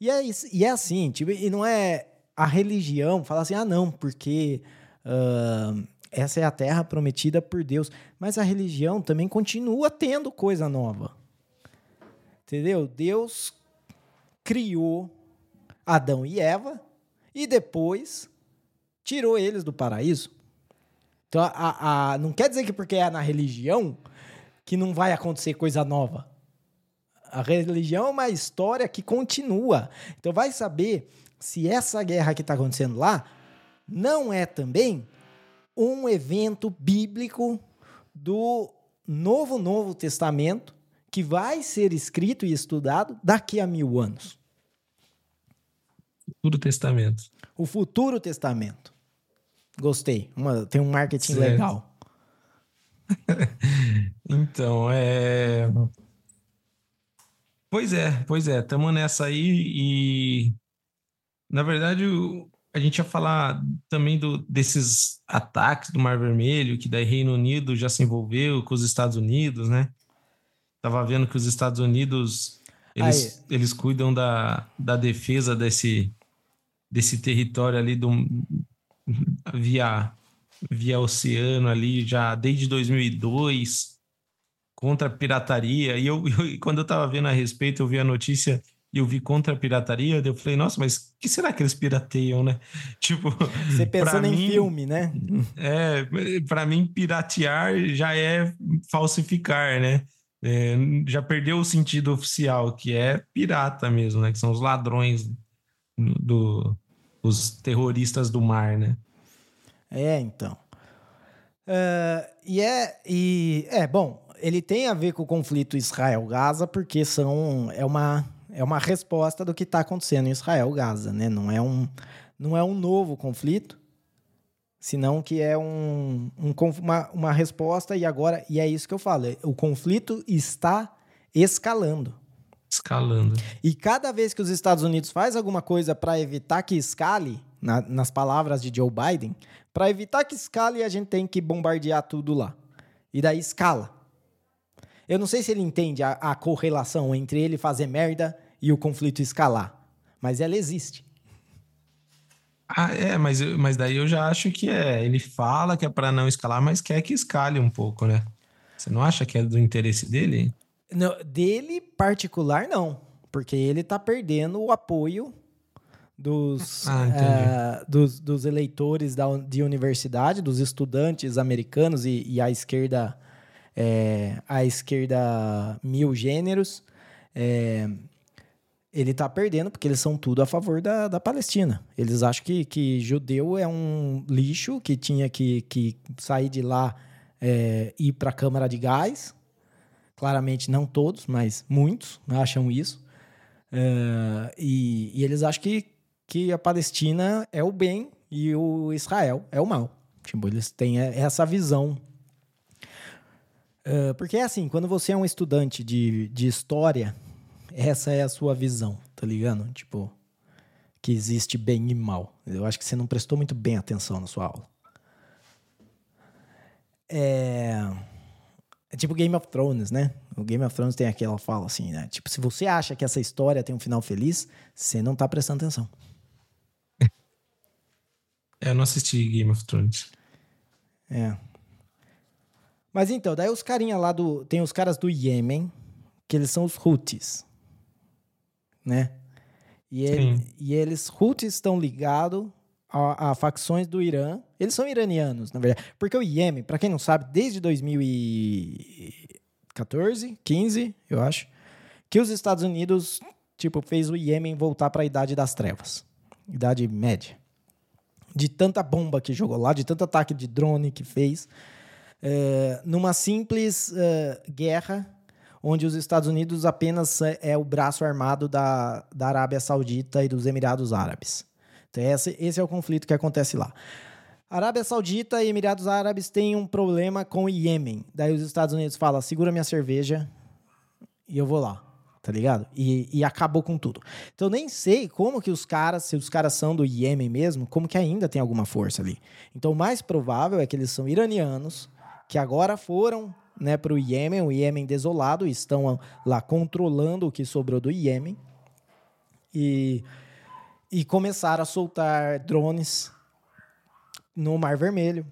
E é, e é assim, tipo, e não é a religião falar assim, ah, não, porque uh, essa é a terra prometida por Deus. Mas a religião também continua tendo coisa nova. Entendeu? Deus criou Adão e Eva e depois tirou eles do paraíso. Então, a, a, não quer dizer que porque é na religião que não vai acontecer coisa nova. A religião é uma história que continua. Então, vai saber se essa guerra que está acontecendo lá não é também um evento bíblico do novo Novo Testamento que vai ser escrito e estudado daqui a mil anos. Futuro Testamento. O Futuro Testamento. Gostei. Uma, tem um marketing certo. legal. então, é. Pois é, pois é. Estamos nessa aí e. Na verdade, a gente ia falar também do, desses ataques do Mar Vermelho, que daí Reino Unido já se envolveu com os Estados Unidos, né? Tava vendo que os Estados Unidos eles, eles cuidam da, da defesa desse, desse território ali do, via, via oceano ali já desde 2002 contra a pirataria. E eu, eu quando eu estava vendo a respeito, eu vi a notícia e eu vi contra a pirataria, eu falei, nossa, mas o que será que eles pirateiam, né? Tipo, você pensando em mim, filme, né? É, para mim piratear já é falsificar, né? É, já perdeu o sentido oficial, que é pirata mesmo, né? Que são os ladrões do, os terroristas do mar, né? É, então. Uh, e é, e é bom. Ele tem a ver com o conflito Israel-Gaza porque são é uma é uma resposta do que está acontecendo em Israel-Gaza, né? Não é um não é um novo conflito, senão que é um, um uma, uma resposta e agora e é isso que eu falo. O conflito está escalando escalando. E cada vez que os Estados Unidos faz alguma coisa para evitar que escale, na, nas palavras de Joe Biden, para evitar que escale, a gente tem que bombardear tudo lá. E daí escala. Eu não sei se ele entende a, a correlação entre ele fazer merda e o conflito escalar, mas ela existe. Ah, é, mas, mas daí eu já acho que é. Ele fala que é para não escalar, mas quer que escale um pouco, né? Você não acha que é do interesse dele? Não, dele particular, não. Porque ele tá perdendo o apoio dos, ah, uh, dos, dos, eleitores da, de universidade, dos estudantes americanos e, e a esquerda é, a esquerda mil gêneros, é, ele tá perdendo porque eles são tudo a favor da, da Palestina. Eles acham que, que judeu é um lixo que tinha que, que sair de lá é, ir para a Câmara de Gás. Claramente não todos, mas muitos acham isso. É, e, e, eles acham que, que a Palestina é o bem e o Israel é o mal. Tipo, eles têm essa visão. É, porque é assim, quando você é um estudante de, de história essa é a sua visão, tá ligado? Tipo, que existe bem e mal. Eu acho que você não prestou muito bem atenção na sua aula. É, é tipo Game of Thrones, né? O Game of Thrones tem aquela fala assim, né? Tipo, se você acha que essa história tem um final feliz, você não tá prestando atenção. É, eu não assisti Game of Thrones. É. Mas então, daí os carinha lá do. Tem os caras do Iêmen, que eles são os Houthis né? E, ele, e eles, Houthis, estão ligados a, a, facções do Irã. Eles são iranianos, na verdade. Porque o Iêmen, para quem não sabe, desde 2014, 15, eu acho, que os Estados Unidos, tipo, fez o Iêmen voltar para a Idade das Trevas. Idade Média. De tanta bomba que jogou lá, de tanto ataque de drone que fez. É, numa simples é, guerra onde os Estados Unidos apenas é, é o braço armado da, da Arábia Saudita e dos Emirados Árabes. Então, esse, esse é o conflito que acontece lá. Arábia Saudita e Emirados Árabes têm um problema com o Iêmen. Daí os Estados Unidos falam: segura minha cerveja e eu vou lá. Tá ligado? E, e acabou com tudo. Então nem sei como que os caras, se os caras são do Iêmen mesmo, como que ainda tem alguma força ali. Então o mais provável é que eles são iranianos, que agora foram né, para o Iêmen, o Iêmen desolado, estão lá controlando o que sobrou do Iêmen e, e começaram a soltar drones no Mar Vermelho,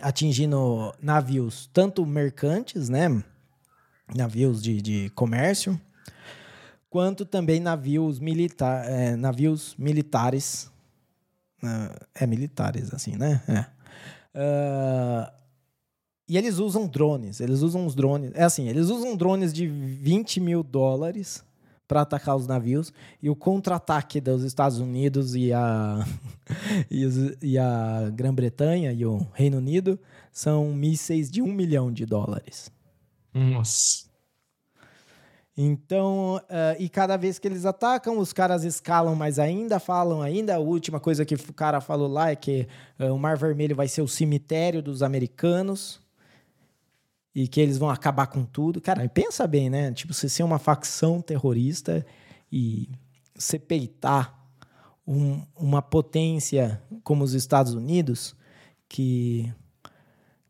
atingindo navios tanto mercantes, né, navios de, de comércio, quanto também navios, militar, é, navios militares, uh, é militares assim, né? É. Uh, e eles usam drones. Eles usam os drones. É assim, eles usam drones de 20 mil dólares para atacar os navios. E o contra-ataque dos Estados Unidos e a, e, a Grã-Bretanha e o Reino Unido são mísseis de um milhão de dólares. Nossa. Então, uh, e cada vez que eles atacam, os caras escalam mais ainda, falam ainda. A última coisa que o cara falou lá é que uh, o Mar Vermelho vai ser o cemitério dos americanos e que eles vão acabar com tudo. Cara, pensa bem, né? Tipo, você ser uma facção terrorista e você peitar um, uma potência como os Estados Unidos, que,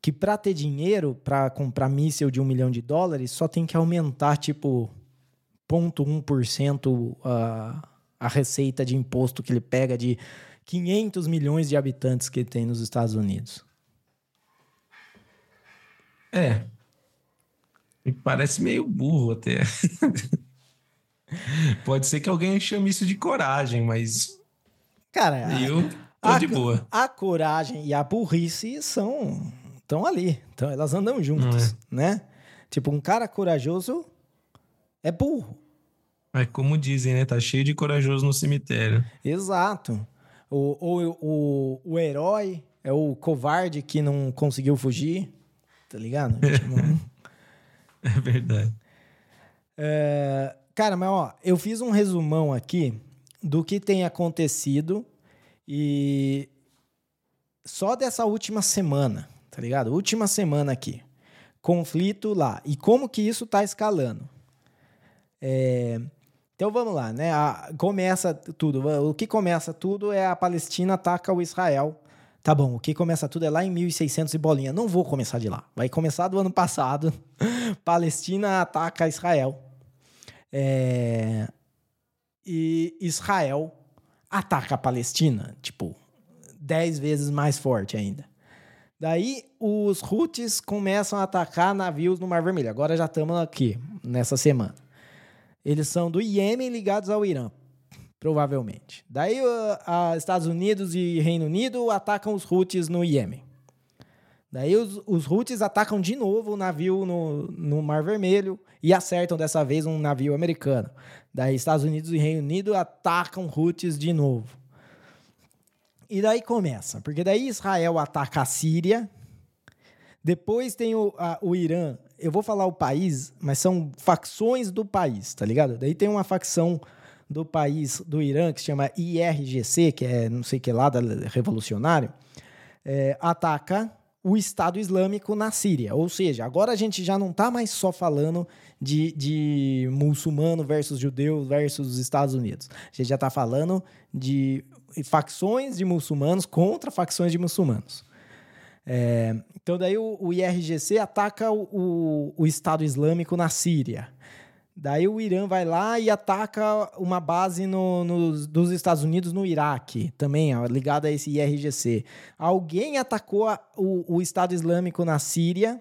que para ter dinheiro para comprar míssil de um milhão de dólares, só tem que aumentar, tipo, 0,1% a, a receita de imposto que ele pega de 500 milhões de habitantes que tem nos Estados Unidos. É, Parece meio burro até. Pode ser que alguém chame isso de coragem, mas. Cara, eu tô a, de boa. A coragem e a burrice são. estão ali. Então elas andam juntas, é. né? Tipo, um cara corajoso é burro. É como dizem, né? Tá cheio de corajoso no cemitério. Exato. O, o, o, o herói é o covarde que não conseguiu fugir, tá ligado? tipo, É verdade. É, cara, mas ó, eu fiz um resumão aqui do que tem acontecido e só dessa última semana, tá ligado? Última semana aqui. Conflito lá. E como que isso tá escalando? É, então vamos lá, né? A, começa tudo. O que começa tudo é a Palestina ataca o Israel Tá bom, o que começa tudo é lá em 1600 e bolinha. Não vou começar de lá. Vai começar do ano passado. Palestina ataca Israel. É... E Israel ataca a Palestina, tipo, dez vezes mais forte ainda. Daí os Houthis começam a atacar navios no Mar Vermelho. Agora já estamos aqui, nessa semana. Eles são do Iêmen ligados ao Irã. Provavelmente. Daí uh, Estados Unidos e Reino Unido atacam os Houthis no Iêmen. Daí os, os Houthis atacam de novo o navio no, no Mar Vermelho e acertam dessa vez um navio americano. Daí Estados Unidos e Reino Unido atacam Houthis de novo. E daí começa, porque daí Israel ataca a Síria, depois tem o, a, o Irã. Eu vou falar o país, mas são facções do país, tá ligado? Daí tem uma facção do país do Irã que se chama IRGC, que é não sei que lá, revolucionário, é, ataca o Estado Islâmico na Síria. Ou seja, agora a gente já não está mais só falando de, de muçulmano versus judeu versus os Estados Unidos. A gente já está falando de facções de muçulmanos contra facções de muçulmanos. É, então, daí o, o IRGC ataca o, o, o, Estado Islâmico na Síria. Daí o Irã vai lá e ataca uma base no, no, dos Estados Unidos no Iraque, também ligada a esse IRGC. Alguém atacou a, o, o Estado Islâmico na Síria,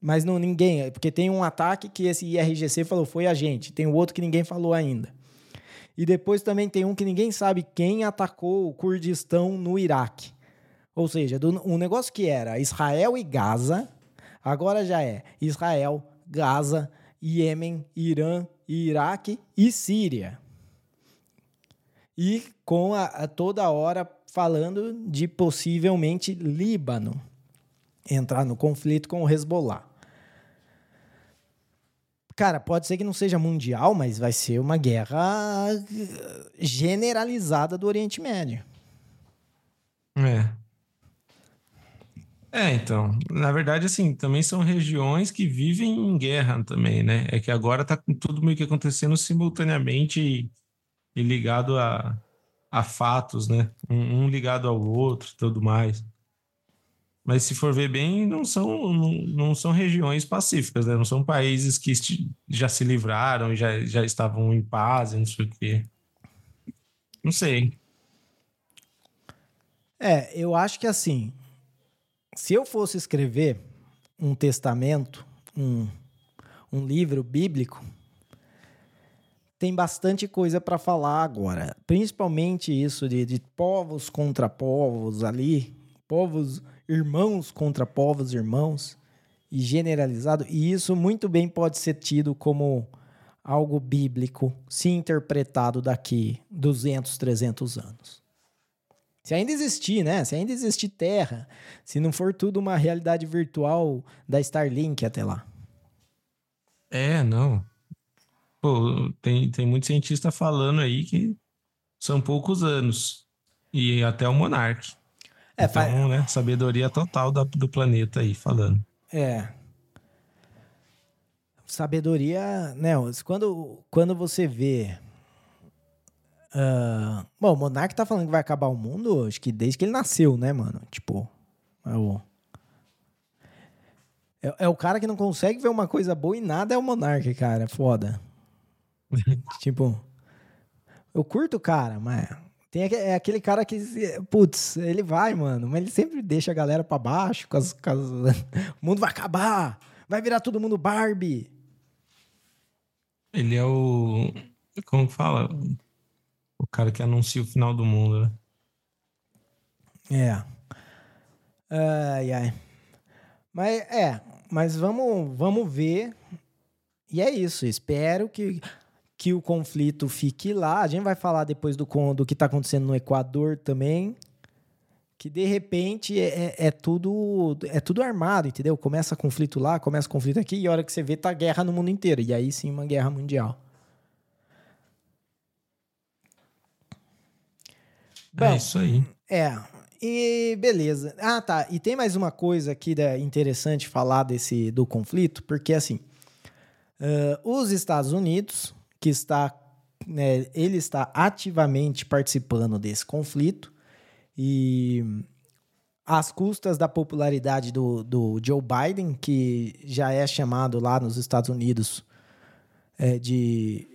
mas não ninguém, porque tem um ataque que esse IRGC falou foi a gente, tem o outro que ninguém falou ainda. E depois também tem um que ninguém sabe quem atacou o Kurdistão no Iraque. Ou seja, do, um negócio que era Israel e Gaza, agora já é Israel, Gaza, Iêmen, Irã, Iraque e Síria. E com a, a toda hora falando de possivelmente Líbano entrar no conflito com o Hezbollah. Cara, pode ser que não seja mundial, mas vai ser uma guerra generalizada do Oriente Médio. É. É, então, na verdade, assim, também são regiões que vivem em guerra também, né? É que agora tá tudo meio que acontecendo simultaneamente e, e ligado a, a fatos, né? Um, um, ligado ao outro tudo mais. Mas se for ver bem, não são, não, não são regiões pacíficas, né? Não são países que já se livraram, já, já estavam em paz, não sei o quê. Não sei. É, eu acho que assim, se eu fosse escrever um testamento, um, um livro bíblico, tem bastante coisa para falar agora. Principalmente isso de, de povos contra povos ali, povos irmãos contra povos irmãos, e generalizado. E isso muito bem pode ser tido como algo bíblico, se interpretado daqui 200, 300 anos. Se ainda existir, né? Se ainda existir terra, se não for tudo uma realidade virtual da Starlink até lá. É, não. Pô, tem, tem muito cientista falando aí que são poucos anos. E até o Monark. É, então, faz... né? Sabedoria total da, do planeta aí falando. É. Sabedoria, né? Quando, quando você vê Uh, bom, o Monark tá falando que vai acabar o mundo, acho que desde que ele nasceu, né, mano? Tipo, é o. É, é, o cara que não consegue ver uma coisa boa e nada é o Monark, cara. É foda. tipo. Eu curto o cara, mas. Tem é aquele cara que. Putz, ele vai, mano. Mas ele sempre deixa a galera pra baixo. Com as, com as... o mundo vai acabar. Vai virar todo mundo Barbie. Ele é o. Como que fala? O cara que anuncia o final do mundo, né? É. Ai, ai. Mas é, mas vamos, vamos ver. E é isso. Espero que, que o conflito fique lá. A gente vai falar depois do, do que está acontecendo no Equador também. Que de repente é, é, é, tudo é tudo armado, entendeu? Começa conflito lá, começa conflito aqui, e a hora que você vê, tá guerra no mundo inteiro. E aí sim, uma guerra mundial. Bom, é isso aí. É. E beleza. Ah, tá. E tem mais uma coisa aqui da, interessante falar desse do conflito, porque assim, uh, os Estados Unidos, que está, né, ele está ativamente participando desse conflito e às custas da popularidade do, do Joe Biden, que já é chamado lá nos Estados Unidos é, de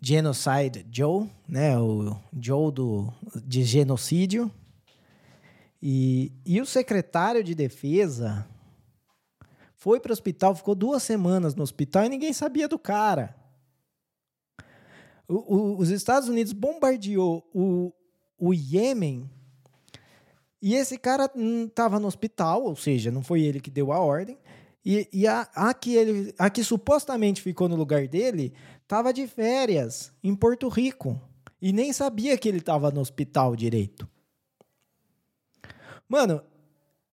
Genocide Joe, né? O Joe do, de genocídio. E, e o secretário de defesa foi para o hospital, ficou duas semanas no hospital e ninguém sabia do cara. O, o, os Estados Unidos bombardeou o, o Iêmen E esse cara estava no hospital, ou seja, não foi ele que deu a ordem. E, e a, a, que ele, a que supostamente ficou no lugar dele estava de férias em Porto Rico. E nem sabia que ele estava no hospital direito. Mano,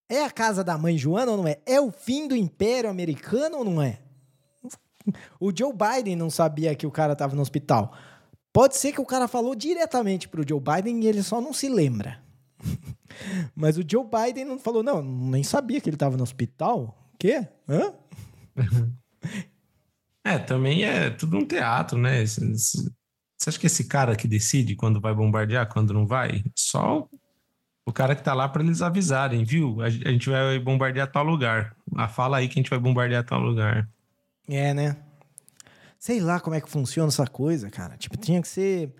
é a casa da mãe Joana ou não é? É o fim do Império Americano ou não é? O Joe Biden não sabia que o cara estava no hospital. Pode ser que o cara falou diretamente pro Joe Biden e ele só não se lembra. Mas o Joe Biden não falou, não, nem sabia que ele estava no hospital. Quê? Hã? É, também é tudo um teatro, né? Você acha que esse cara que decide quando vai bombardear, quando não vai? Só o cara que tá lá para eles avisarem, viu? A gente vai bombardear tal lugar. Ah, fala aí que a gente vai bombardear tal lugar. É, né? Sei lá como é que funciona essa coisa, cara. Tipo, tinha que ser.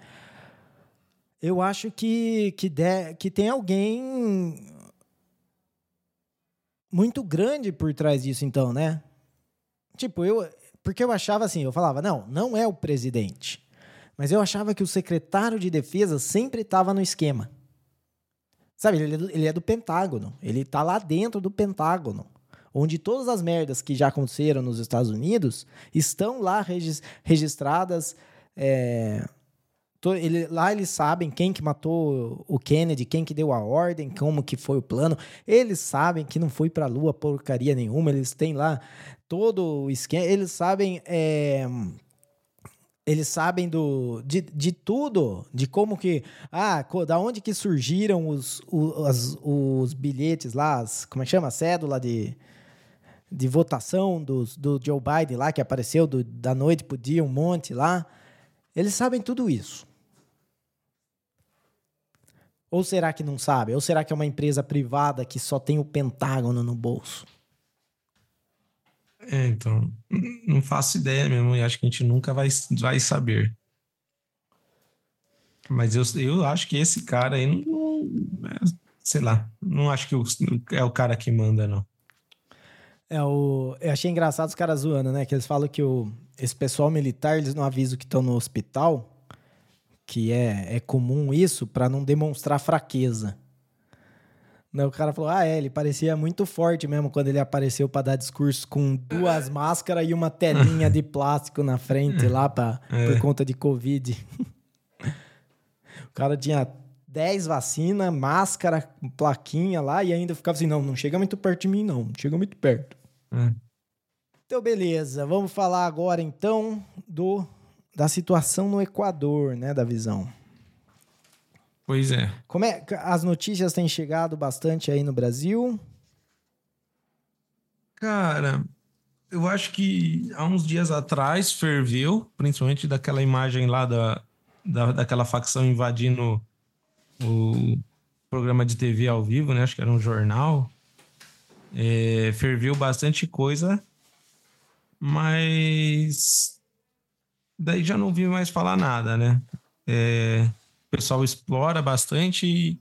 Eu acho que, que, de, que tem alguém muito grande por trás disso, então, né? Tipo, eu. Porque eu achava assim, eu falava, não, não é o presidente. Mas eu achava que o secretário de defesa sempre estava no esquema. Sabe, ele ele é do Pentágono. Ele tá lá dentro do Pentágono. Onde todas as merdas que já aconteceram nos Estados Unidos estão lá registradas. É, ele, lá eles sabem quem que matou o Kennedy, quem que deu a ordem, como que foi o plano. Eles sabem que não foi para a Lua porcaria nenhuma. Eles têm lá todo o esquema. Eles sabem. É, eles sabem do, de, de tudo, de como que. Ah, da onde que surgiram os, os, os bilhetes lá, as, como é que chama? A cédula de, de votação do, do Joe Biden lá, que apareceu do, da noite pro dia, um monte lá. Eles sabem tudo isso. Ou será que não sabe? Ou será que é uma empresa privada que só tem o Pentágono no bolso? É, então, não faço ideia mesmo e acho que a gente nunca vai, vai saber. Mas eu, eu acho que esse cara aí, não, é, sei lá, não acho que é o cara que manda, não. É, o, eu achei engraçado os caras zoando, né? Que eles falam que o, esse pessoal militar, eles não avisam que estão no hospital, que é, é comum isso, para não demonstrar fraqueza. Né, o cara falou: ah, é, ele parecia muito forte mesmo quando ele apareceu para dar discurso com duas máscaras e uma telinha de plástico na frente lá pra, é. por conta de Covid. o cara tinha 10 vacinas, máscara, plaquinha lá e ainda ficava assim: não, não chega muito perto de mim, não, não chega muito perto. É. Então, beleza. Vamos falar agora, então, do da situação no Equador, né, da visão. Pois é. Como é as notícias têm chegado bastante aí no Brasil? Cara, eu acho que há uns dias atrás ferveu, principalmente daquela imagem lá da, da daquela facção invadindo o programa de TV ao vivo, né? Acho que era um jornal. É, ferveu bastante coisa mas daí já não vi mais falar nada, né? É, o pessoal explora bastante,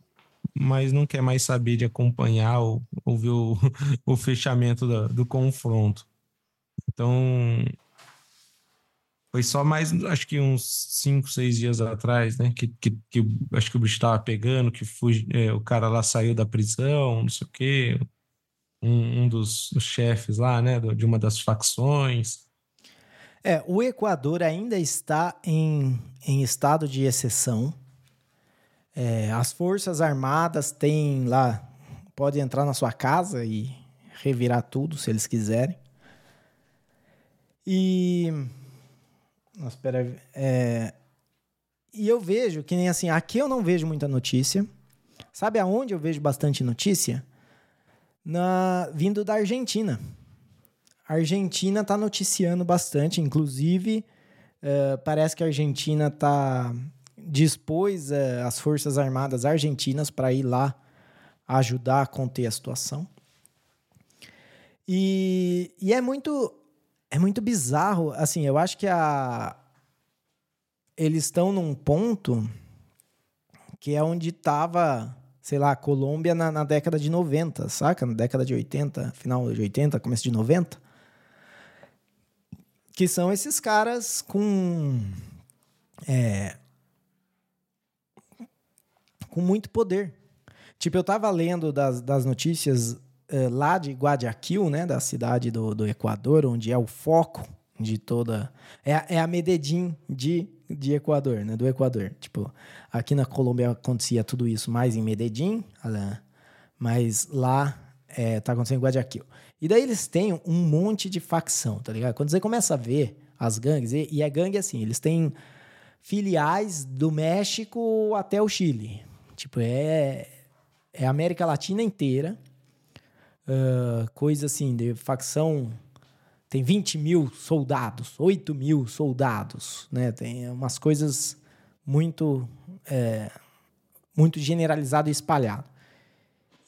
mas não quer mais saber de acompanhar ou, ou ver o, o fechamento do, do confronto. Então, foi só mais, acho que uns cinco, seis dias atrás, né? Que, que, que acho que o bicho estava pegando, que fugi, é, o cara lá saiu da prisão, não sei o quê um, um dos, dos chefes lá, né, de uma das facções. É, o Equador ainda está em, em estado de exceção. É, as Forças Armadas têm lá, pode entrar na sua casa e revirar tudo se eles quiserem. E. Nossa, espera. É, e eu vejo que nem assim, aqui eu não vejo muita notícia. Sabe aonde eu vejo bastante notícia? na, vindo da Argentina. A Argentina está noticiando bastante, inclusive uh, parece que a Argentina está dispôs uh, as forças armadas argentinas para ir lá ajudar a conter a situação. E, e é muito é muito bizarro, assim, eu acho que a eles estão num ponto que é onde estava sei lá, Colômbia na, na, década de 90, saca? Na década de 80, final de 80, começo de 90. Que são esses caras com. É, com muito poder. Tipo, eu tava lendo das, das notícias uh, lá de Guayaquil, né? Da cidade do, do Equador, onde é o foco de toda. É, é a Medellín de, de Equador, né? Do Equador. Tipo, aqui na Colômbia acontecia tudo isso mais em Medellín, mas lá é, tá acontecendo em Guayaquil. E daí eles têm um monte de facção, tá ligado? Quando você começa a ver as gangues, e, e é gangue assim, eles têm filiais do México até o Chile. Tipo, é, é América Latina inteira. Uh, coisa assim, de facção. Tem 20 mil soldados, 8 mil soldados, né? Tem umas coisas muito, é, muito generalizado e espalhado.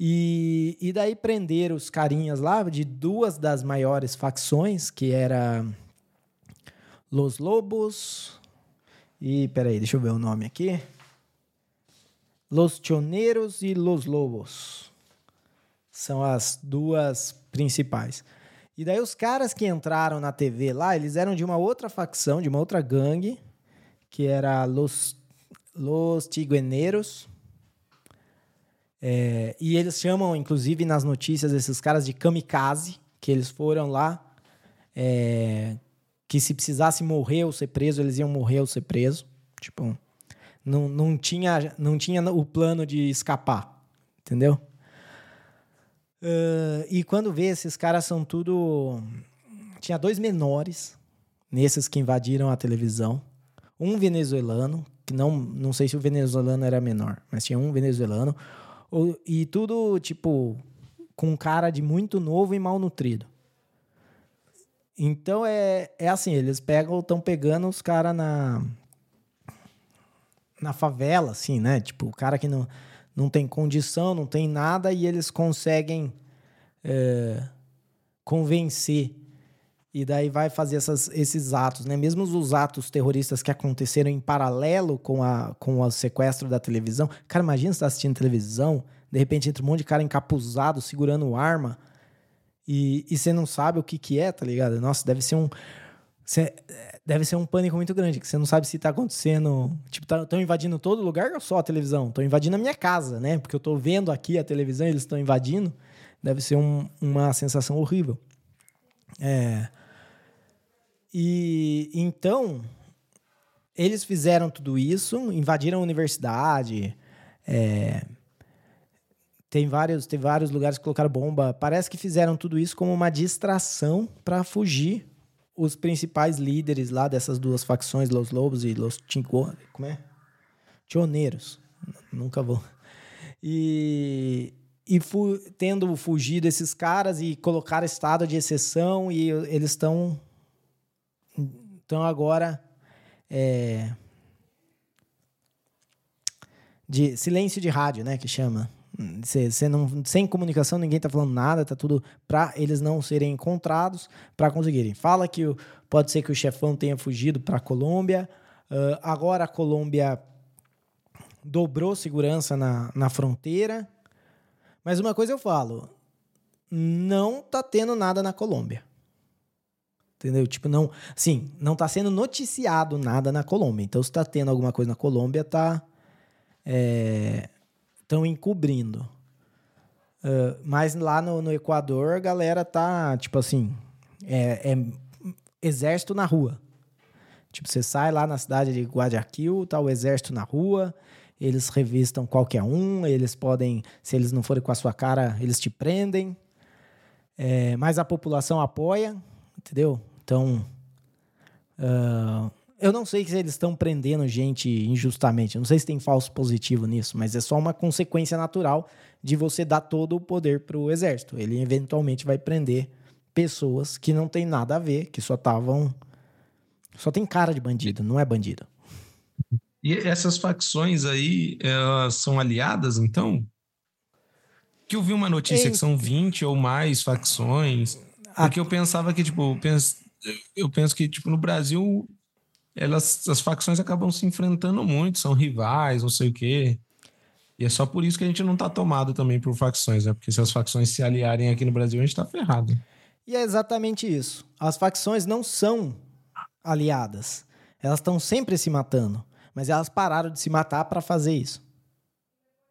E, e daí prenderam os carinhas lá de duas das maiores facções, que era Los Lobos e, peraí, deixa eu ver o nome aqui. Los Choneros e Los Lobos. São as duas principais. E daí os caras que entraram na TV lá, eles eram de uma outra facção, de uma outra gangue, que era Los, Los Tigueneros. É, e eles chamam, inclusive, nas notícias, esses caras de kamikaze, que eles foram lá, é, que se precisasse morrer ou ser preso, eles iam morrer ou ser preso. Tipo, não, não, tinha, não tinha o plano de escapar, entendeu? Uh, e quando vê, esses caras são tudo. Tinha dois menores nesses que invadiram a televisão. Um venezuelano, que não, não sei se o venezuelano era menor, mas tinha um venezuelano. E tudo, tipo, com cara de muito novo e mal nutrido. Então é, é assim, eles pegam, estão pegando os caras na na favela, assim, né? Tipo, o cara que não, não tem condição, não tem nada, e eles conseguem é, convencer. E daí vai fazer essas, esses atos, né? Mesmo os atos terroristas que aconteceram em paralelo com, a, com o sequestro da televisão. Cara, imagina você tá assistindo televisão, de repente entra um monte de cara encapuzado, segurando arma, e, e você não sabe o que que é, tá ligado? Nossa, deve ser um Cê, deve ser um pânico muito grande, que você não sabe se tá acontecendo. Tipo, estão tá, invadindo todo lugar ou só a televisão? Estão invadindo a minha casa, né? Porque eu tô vendo aqui a televisão eles estão invadindo. Deve ser um, uma sensação horrível. É. E então, eles fizeram tudo isso, invadiram a universidade. É, tem vários, tem vários lugares que colocaram bomba. Parece que fizeram tudo isso como uma distração para fugir os principais líderes lá dessas duas facções, Los Lobos e Los Cinco... Como é? Tioneiros. Nunca vou. E, e fu tendo fugido esses caras e colocar estado de exceção e eles estão estão agora é, de silêncio de rádio, né, que chama. Você não, sem comunicação, ninguém tá falando nada, tá tudo para eles não serem encontrados, para conseguirem. Fala que o, pode ser que o chefão tenha fugido para a Colômbia. Uh, agora a Colômbia dobrou segurança na, na fronteira. Mas uma coisa eu falo: não tá tendo nada na Colômbia. Entendeu? Tipo, não. Sim, não tá sendo noticiado nada na Colômbia. Então, se tá tendo alguma coisa na Colômbia, tá. É, estão encobrindo. Uh, mas lá no, no, Equador, a galera tá, tipo assim, é, é, exército na rua. Tipo, você sai lá na cidade de Guayaquil, tá o exército na rua, eles revistam qualquer um, eles podem, se eles não forem com a sua cara, eles te prendem. É, mas a população apoia, entendeu? Então, uh, eu não sei se eles estão prendendo gente injustamente. Eu não sei se tem falso positivo nisso, mas é só uma consequência natural de você dar todo o poder para o exército. Ele eventualmente vai prender pessoas que não tem nada a ver, que só estavam. Só tem cara de bandido, não é bandido. E essas facções aí, elas são aliadas, então? Que eu vi uma notícia Ei. que são 20 ou mais facções. Porque eu pensava que, tipo, eu penso, eu penso que, tipo, no Brasil elas, as facções acabam se enfrentando muito, são rivais, não sei o quê. E é só por isso que a gente não tá tomado também por facções, né? Porque se as facções se aliarem aqui no Brasil, a gente tá ferrado. E é exatamente isso. As facções não são aliadas. Elas estão sempre se matando. Mas elas pararam de se matar para fazer isso.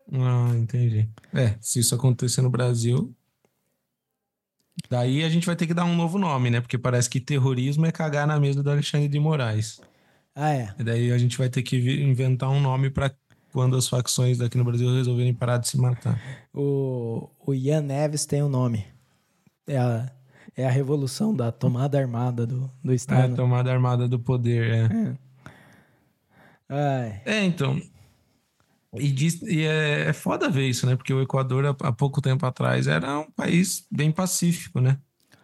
Ah, entendi. É, se isso acontecer no Brasil, daí a gente vai ter que dar um novo nome, né? Porque parece que terrorismo é cagar na mesa do Alexandre de Moraes. Ah, é. E daí a gente vai ter que inventar um nome para quando as facções daqui no Brasil resolverem parar de se matar. O, o Ian Neves tem um nome. É a, é a revolução da tomada armada do, do É, Estado. a tomada armada do poder, é. Ai. É, então. E, diz- e é, é foda ver isso, né? Porque o Equador, há, há pouco tempo atrás, era um país bem pacífico, né?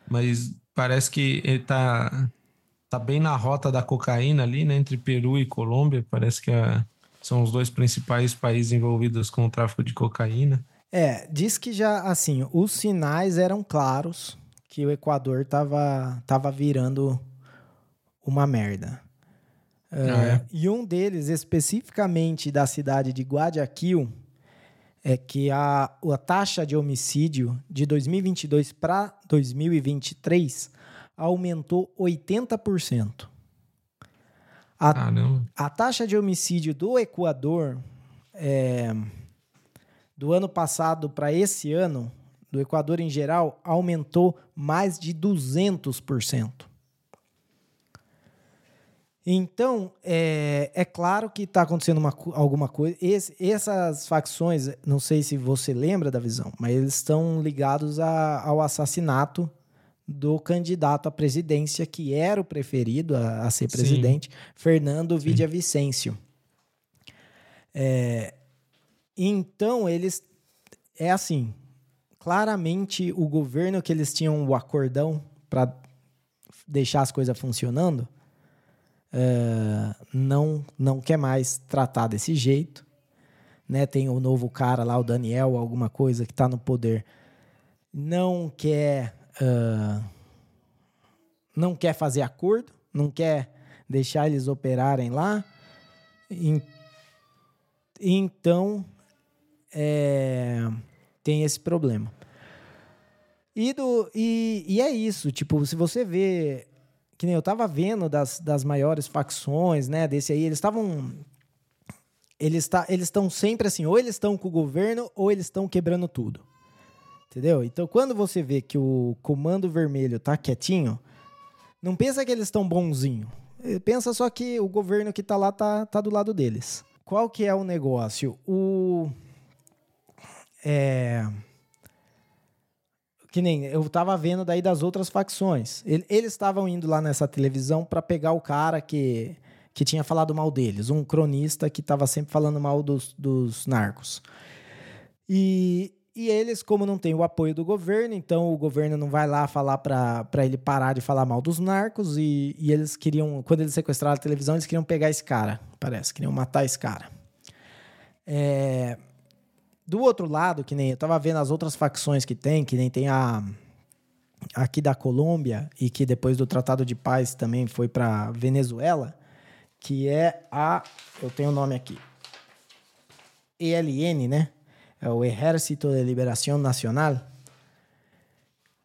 Mas parece que ele tá, tá bem na rota da cocaína ali, né? Entre Peru e Colômbia. Parece que a- são os dois principais países envolvidos com o tráfico de cocaína. É, diz que já, assim, os sinais eram claros que o Equador tava, tava virando uma merda. Ah, é? E um deles, especificamente da cidade de Guayaquil, é que a, a taxa de homicídio de 2022 para 2023 aumentou 80%. A, Caramba. a taxa de homicídio do Equador é, do ano passado para esse ano, do Equador em geral, aumentou mais de 200%. Então, é, é claro que está acontecendo uma alguma coisa. Esse- essas facções, não sei se você lembra da visão, mas eles estão ligados a- ao assassinato do candidato à presidência, que era o preferido a, a ser Sim. presidente, Fernando Villavicencio. É, então, eles. É assim. Claramente, o governo que eles tinham o acordão para deixar as coisas funcionando é, não, não quer mais tratar desse jeito. Né? Tem o novo cara lá, o Daniel, alguma coisa que está no poder. Não quer. ah, não quer fazer acordo, não quer deixar eles operarem lá. Então, é, tem esse problema. E, do, e, e é isso, tipo, se você vê, que nem eu tava vendo das, das maiores facções, né, desse aí, eles estavam, eles tá, estão sempre assim, ou eles estão com o governo, ou eles estão quebrando tudo, entendeu? Então, quando você vê que o Comando Vermelho tá quietinho, não pensa que eles estão bonzinho, Eh, pensa só que o governo que tá lá tá, tá do lado deles. Qual que é o negócio? O... É que nem eu tava vendo daí das outras facções. Ele- Eles estavam indo lá nessa televisão para pegar o cara que, que tinha falado mal deles, um cronista que tava sempre falando mal dos, dos narcos. E, e eles, como não tem o apoio do governo, então o governo não vai lá falar para ele parar de falar mal dos narcos. E, e eles queriam, quando eles sequestraram a televisão, eles queriam pegar esse cara, parece, queriam matar esse cara. É, do outro lado, que nem eu tava vendo as outras facções que tem, que nem tem a aqui da Colômbia e que depois do Tratado de Paz também foi para Venezuela, que é a eu tenho o nome aqui. ELN, né? É o Ejército de Liberación Nacional,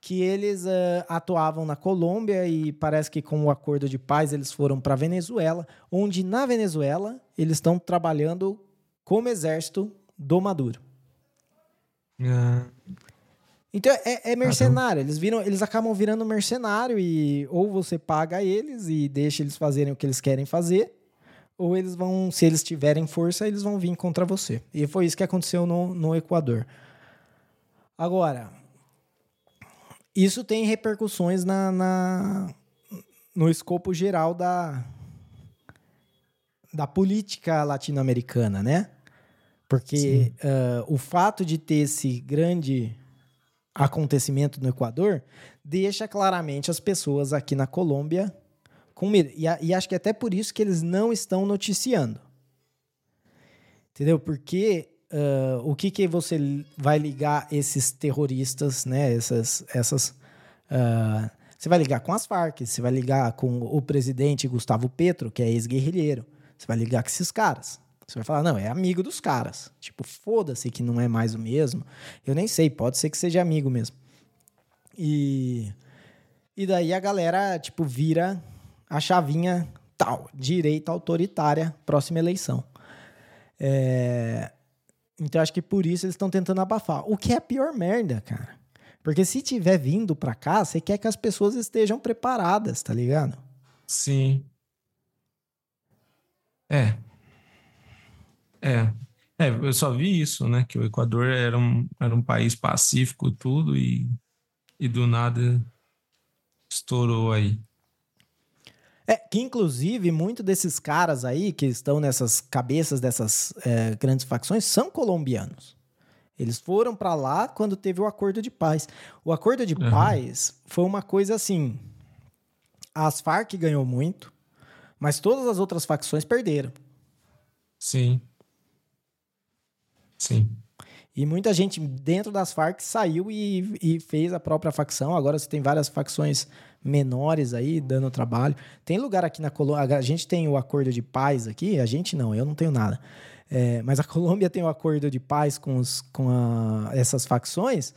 que eles eh, atuavam na Colômbia e parece que com o acordo de paz eles foram para Venezuela, onde na Venezuela eles estão trabalhando como exército do Maduro. Ah, Então é, é mercenário, eles viram, eles acabam virando mercenário e ou você paga eles e deixa eles fazerem o que eles querem fazer, ou eles vão, se eles tiverem força, eles vão vir contra você. E foi isso que aconteceu no, no Equador. Agora, isso tem repercussões na, na- no escopo geral da, da política latino-americana, né? Porque ah, o fato de ter esse grande acontecimento no Equador deixa claramente as pessoas aqui na Colômbia com medo. E, e acho que é até por isso que eles não estão noticiando. Entendeu? Porque ah, o que, que você vai ligar esses terroristas, né? Essas. essas ah, você vai ligar com as Farc, você vai ligar com o presidente Gustavo Petro, que é ex-guerrilheiro. Você vai ligar com esses caras. Você vai falar, não, é amigo dos caras. Tipo, foda-se que não é mais o mesmo. Eu nem sei, pode ser que seja amigo mesmo. E, e daí a galera, tipo, vira a chavinha tal, direita autoritária, próxima eleição. É, Então acho que por isso eles estão tentando abafar. O que é a pior merda, cara. Porque se tiver vindo pra cá, você quer que as pessoas estejam preparadas, tá ligado? Sim. É. É. É, eu só vi isso, né? Que o Equador era um, era um país pacífico, tudo, e, e do nada estourou aí. É, que inclusive, muito desses caras aí que estão nessas cabeças dessas é, grandes facções são colombianos. Eles foram para lá quando teve o acordo de paz. O acordo de uhum. paz foi uma coisa assim. As Farc ganhou muito, mas todas as outras facções perderam. Sim. Sim. E muita gente dentro das Farc saiu e, e fez a própria facção. Agora você tem várias facções menores aí dando trabalho. Tem lugar aqui na Colômbia. A gente tem o acordo de paz aqui. A gente não, eu não tenho nada. É, mas a Colômbia tem o acordo de paz com, os, com a, essas facções,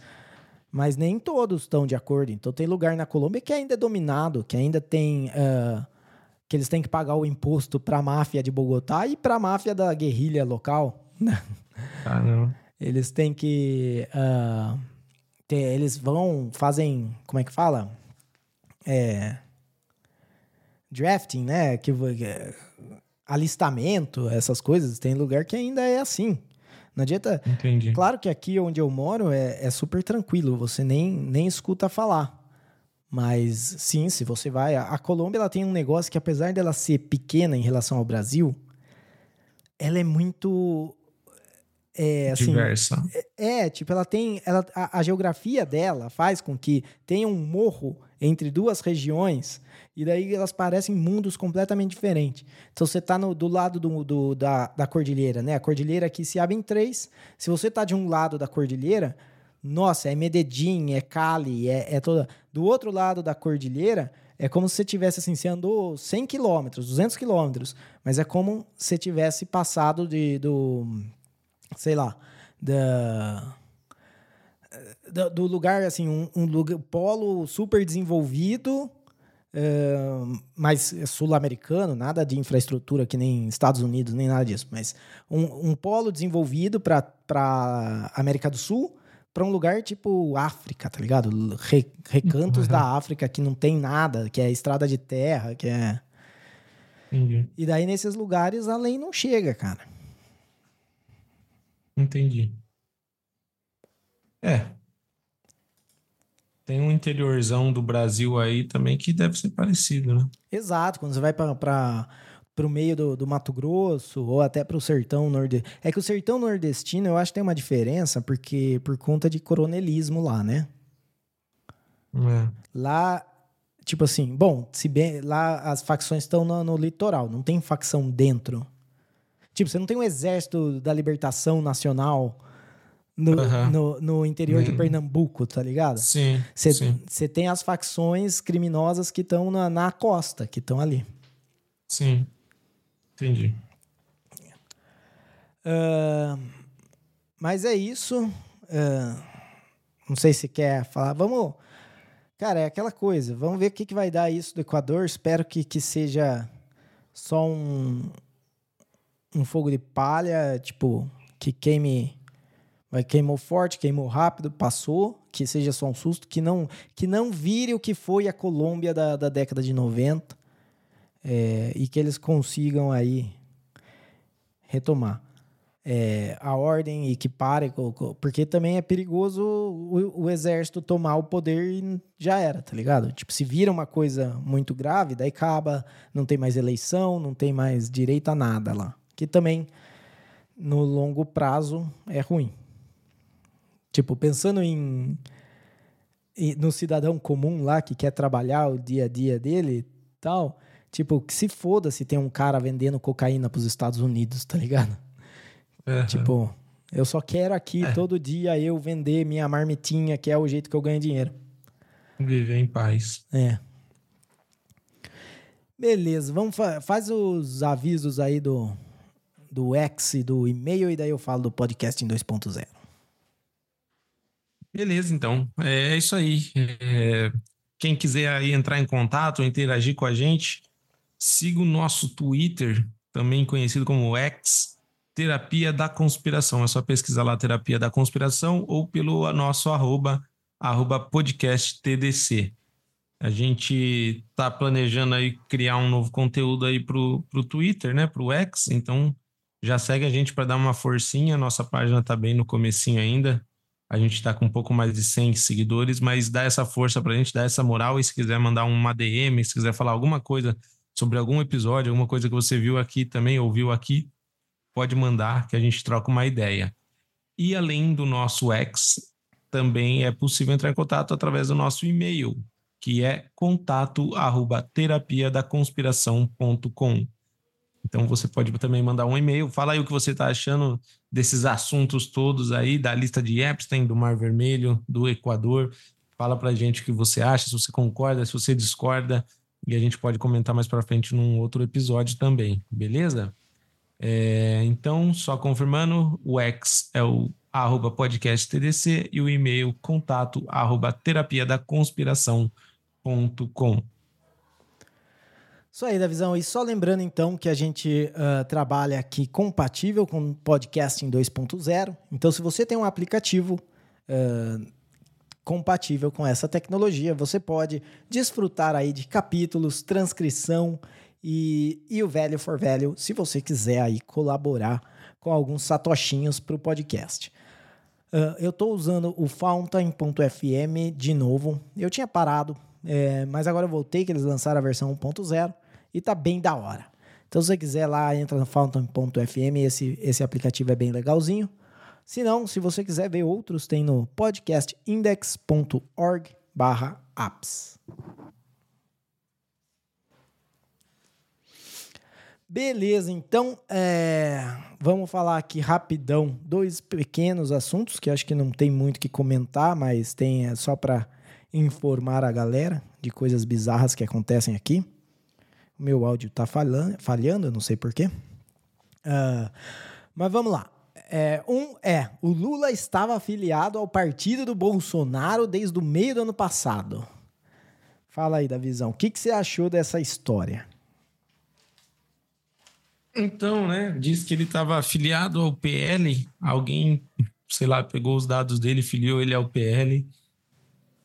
mas nem todos estão de acordo. Então tem lugar na Colômbia que ainda é dominado, que ainda tem. Uh, que eles têm que pagar o imposto para a máfia de Bogotá e para a máfia da guerrilha local. Ah. Eles têm que. Uh, ter, eles vão, fazem. Como é que fala? É. Drafting, né? Que, alistamento, essas coisas. Tem lugar que ainda é assim. Não adianta. Entendi. Claro que aqui onde eu moro é, é super tranquilo, você nem, nem escuta falar. Mas sim, se você vai. A, a Colômbia ela tem um negócio que, apesar dela ser pequena em relação ao Brasil, ela é muito. É, assim, Diversa. É, é, tipo, ela tem. Ela, a, a geografia dela faz com que tenha um morro entre duas regiões e daí elas parecem mundos completamente diferentes. Então você está do lado do, do, da, da cordilheira, né? A cordilheira aqui se abre em três. Se você está de um lado da cordilheira, nossa, é Medellín, é Cali, é, é toda. Do outro lado da cordilheira, é como se você tivesse assim, você andou 100 quilômetros, 200 quilômetros, mas é como se tivesse passado de, do, sei lá, da do, do lugar assim, um, um lugar, polo super desenvolvido mais sul-americano, nada de infraestrutura que nem Estados Unidos, nem nada disso, mas um, um polo desenvolvido para América do Sul, para um lugar tipo África, tá ligado? Re, recantos uhum. da África que não tem nada, que é estrada de terra, que é. Entendi. E daí nesses lugares a lei não chega, cara. Entendi. É, tem um interiorzão do Brasil aí também que deve ser parecido, né? Exato, quando você vai para para o meio do, do, Mato Grosso ou até para o sertão nordestino. É que o sertão nordestino eu acho que tem uma diferença porque por conta de coronelismo lá, né? É. Lá, tipo assim, bom, se bem lá as facções estão no, no, litoral, não tem facção dentro. Tipo, você não tem um exército da libertação nacional no, no, no, interior de Pernambuco, tá ligado? Sim. Você tem as facções criminosas que estão na, na costa, que estão ali. Sim. Entendi. Uh, mas é isso. Uh, não sei se quer falar. Vamos. Cara, é aquela coisa. Vamos ver o que, que vai dar isso do Equador. Espero que, que seja só um, um fogo de palha, tipo, que queime Vai, queimou forte, queimou rápido, passou, que seja só um susto, que não, que não vire o que foi a Colômbia da, da década de 90 é, e que eles consigam aí retomar é, a ordem e que pare, porque também é perigoso o, o, exército tomar o poder e já era, tá ligado? Tipo, se vira uma coisa muito grave, daí acaba, não tem mais eleição, não tem mais direito a nada lá. Que também, no longo prazo, é ruim. Tipo, pensando em, em, no cidadão comum lá que quer trabalhar o dia a dia dele e tal, tipo, que se foda se tem um cara vendendo cocaína pros Estados Unidos, tá ligado? Uhum. Tipo, eu só quero aqui é. todo dia eu vender minha marmitinha, que é o jeito que eu ganho dinheiro. Viver em paz. É. Beleza, vamos fa faz os avisos aí do do X e do e-mail e daí eu falo do podcast em 2.0. Beleza, então. É, é isso aí. É, quem quiser aí entrar em contato, interagir com a gente, siga o nosso Twitter, também conhecido como X, Terapia da Conspiração. É só pesquisar lá Terapia da Conspiração ou pelo nosso arroba, arroba podcast TDC. A gente está planejando aí criar um novo conteúdo aí pro, pro Twitter, né? Pro X. Então já segue a gente para dar uma forcinha. Nossa página está bem no comecinho ainda. A gente está com um pouco mais de 100 seguidores, mas dá essa força para a gente, dá essa moral. E se quiser mandar uma DM, se quiser falar alguma coisa sobre algum episódio, alguma coisa que você viu aqui também, ouviu aqui, pode mandar que a gente troca uma ideia. E além do nosso X, também é possível entrar em contato através do nosso e-mail, que é contato arroba terapia da conspiração.com. Então você pode também mandar um e-mail, fala aí o que você está achando desses assuntos todos aí, da lista de Epstein, do Mar Vermelho, do Equador. Fala pra gente o que você acha, se você concorda, se você discorda, e a gente pode comentar mais para frente num outro episódio também, beleza? É, então, só confirmando, o X é o arroba podcast TDC e o e-mail contato arroba terapia da conspiração.com. Isso aí, Davizão. E só lembrando então que a gente uh, trabalha aqui compatível com podcasting 2.0. Então, se você tem um aplicativo uh, compatível com essa tecnologia, você pode desfrutar aí de capítulos, transcrição e, e o velho for velho, se você quiser aí colaborar com alguns satoshinhos para o podcast. Uh, eu estou usando o Fountain.fm de novo. Eu tinha parado, é, mas agora eu voltei, que eles lançaram a versão 1.0 e tá bem da hora. Então, se você quiser lá, entra no fountain.fm, esse, esse aplicativo é bem legalzinho. Se não, se você quiser ver outros, tem no podcastindex.org apps. Beleza, então é, vamos falar aqui rapidão dois pequenos assuntos que acho que não tem muito que comentar, mas tem é, só para informar a galera de coisas bizarras que acontecem aqui. Meu áudio está falhando, falhando, não sei porquê. Uh, mas vamos lá. É, um é, o Lula estava afiliado ao partido do Bolsonaro desde o meio do ano passado. Fala aí da visão. O que, que você achou dessa história? Então, né? Diz que ele estava afiliado ao PL. Alguém, sei lá, pegou os dados dele, filiou ele ao PL.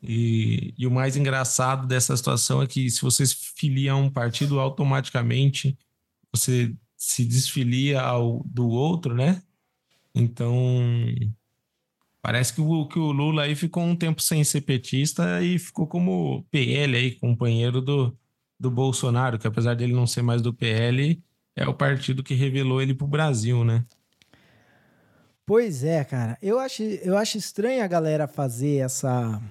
E, e, o mais engraçado dessa situação é que se você se filia a um partido, automaticamente você se desfilia ao do outro, né? Então, parece que o, que o Lula aí ficou um tempo sem ser petista e ficou como PL aí, companheiro do, do Bolsonaro, que apesar dele não ser mais do PL, é o partido que revelou ele pro Brasil, né? Pois é, cara. Eu acho, eu acho estranho a galera fazer essa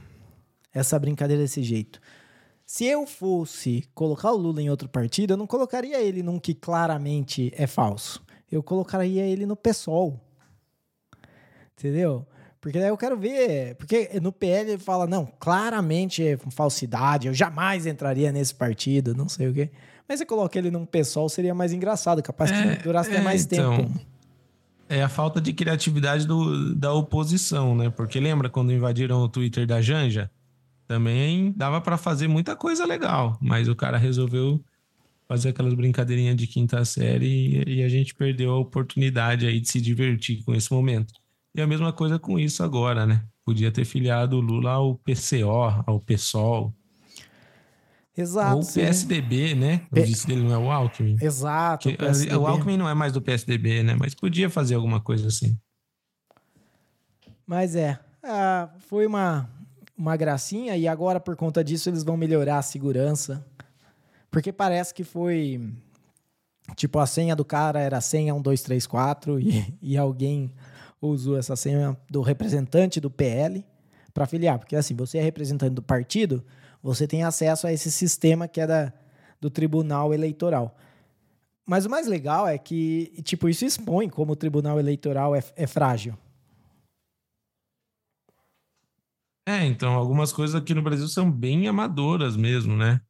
essa brincadeira desse jeito. Se eu fosse colocar o Lula em outro partido, eu não colocaria ele num que claramente é falso. Eu colocaria ele no PSOL. Entendeu? Porque daí eu quero ver. Porque no PL ele fala, não, claramente é falsidade, eu jamais entraria nesse partido, não sei o quê. Mas você coloca ele num PSOL, seria mais engraçado, capaz é, que durasse é, até mais então, tempo. É a falta de criatividade do, da oposição, né? Porque lembra quando invadiram o Twitter da Janja? Também dava para fazer muita coisa legal, mas o cara resolveu fazer aquelas brincadeirinhas de quinta série e, e, a gente perdeu a oportunidade aí de se divertir com esse momento. E a mesma coisa com isso agora, né? Podia ter filiado o Lula ao PCO, ao PSOL. Exato. Ou o PSDB, né? Eu disse dele não é o Alckmin. Exato. Que, o, o Alckmin não é mais do PSDB, né? Mas podia fazer alguma coisa assim. Mas é. Ah, foi uma, uma gracinha e agora por conta disso eles vão melhorar a segurança. Porque parece que foi tipo a senha do cara era senha 1234 e, e alguém usou essa senha do representante do PL para filiar, porque assim, você é representante do partido, você tem acesso a esse sistema que é da, do Tribunal Eleitoral. Mas o mais legal é que, tipo, isso expõe como o Tribunal Eleitoral é, é frágil. É, então, algumas coisas aqui no Brasil são bem amadoras mesmo, né?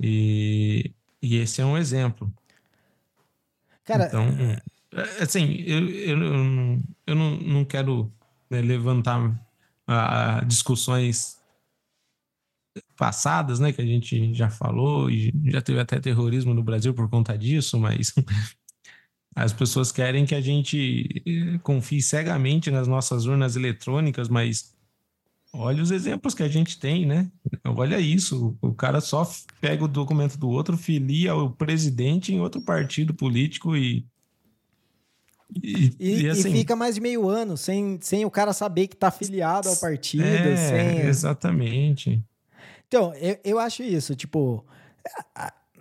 E, e esse é um exemplo. Cara, então, é, assim, eu, eu, eu, não, não quero né, levantar uh, discussões passadas, né, que a gente já falou e já teve até terrorismo no Brasil por conta disso, mas As pessoas querem que a gente eh, confie cegamente nas nossas urnas eletrônicas, mas olha os exemplos que a gente tem, né? Olha isso, o cara só pega o documento do outro, filia o presidente em outro partido político e e, e, e, assim, e, fica mais de meio ano sem, sem o cara saber que está afiliado ao partido. É, sem... exatamente. Então, eu, eu acho isso, tipo,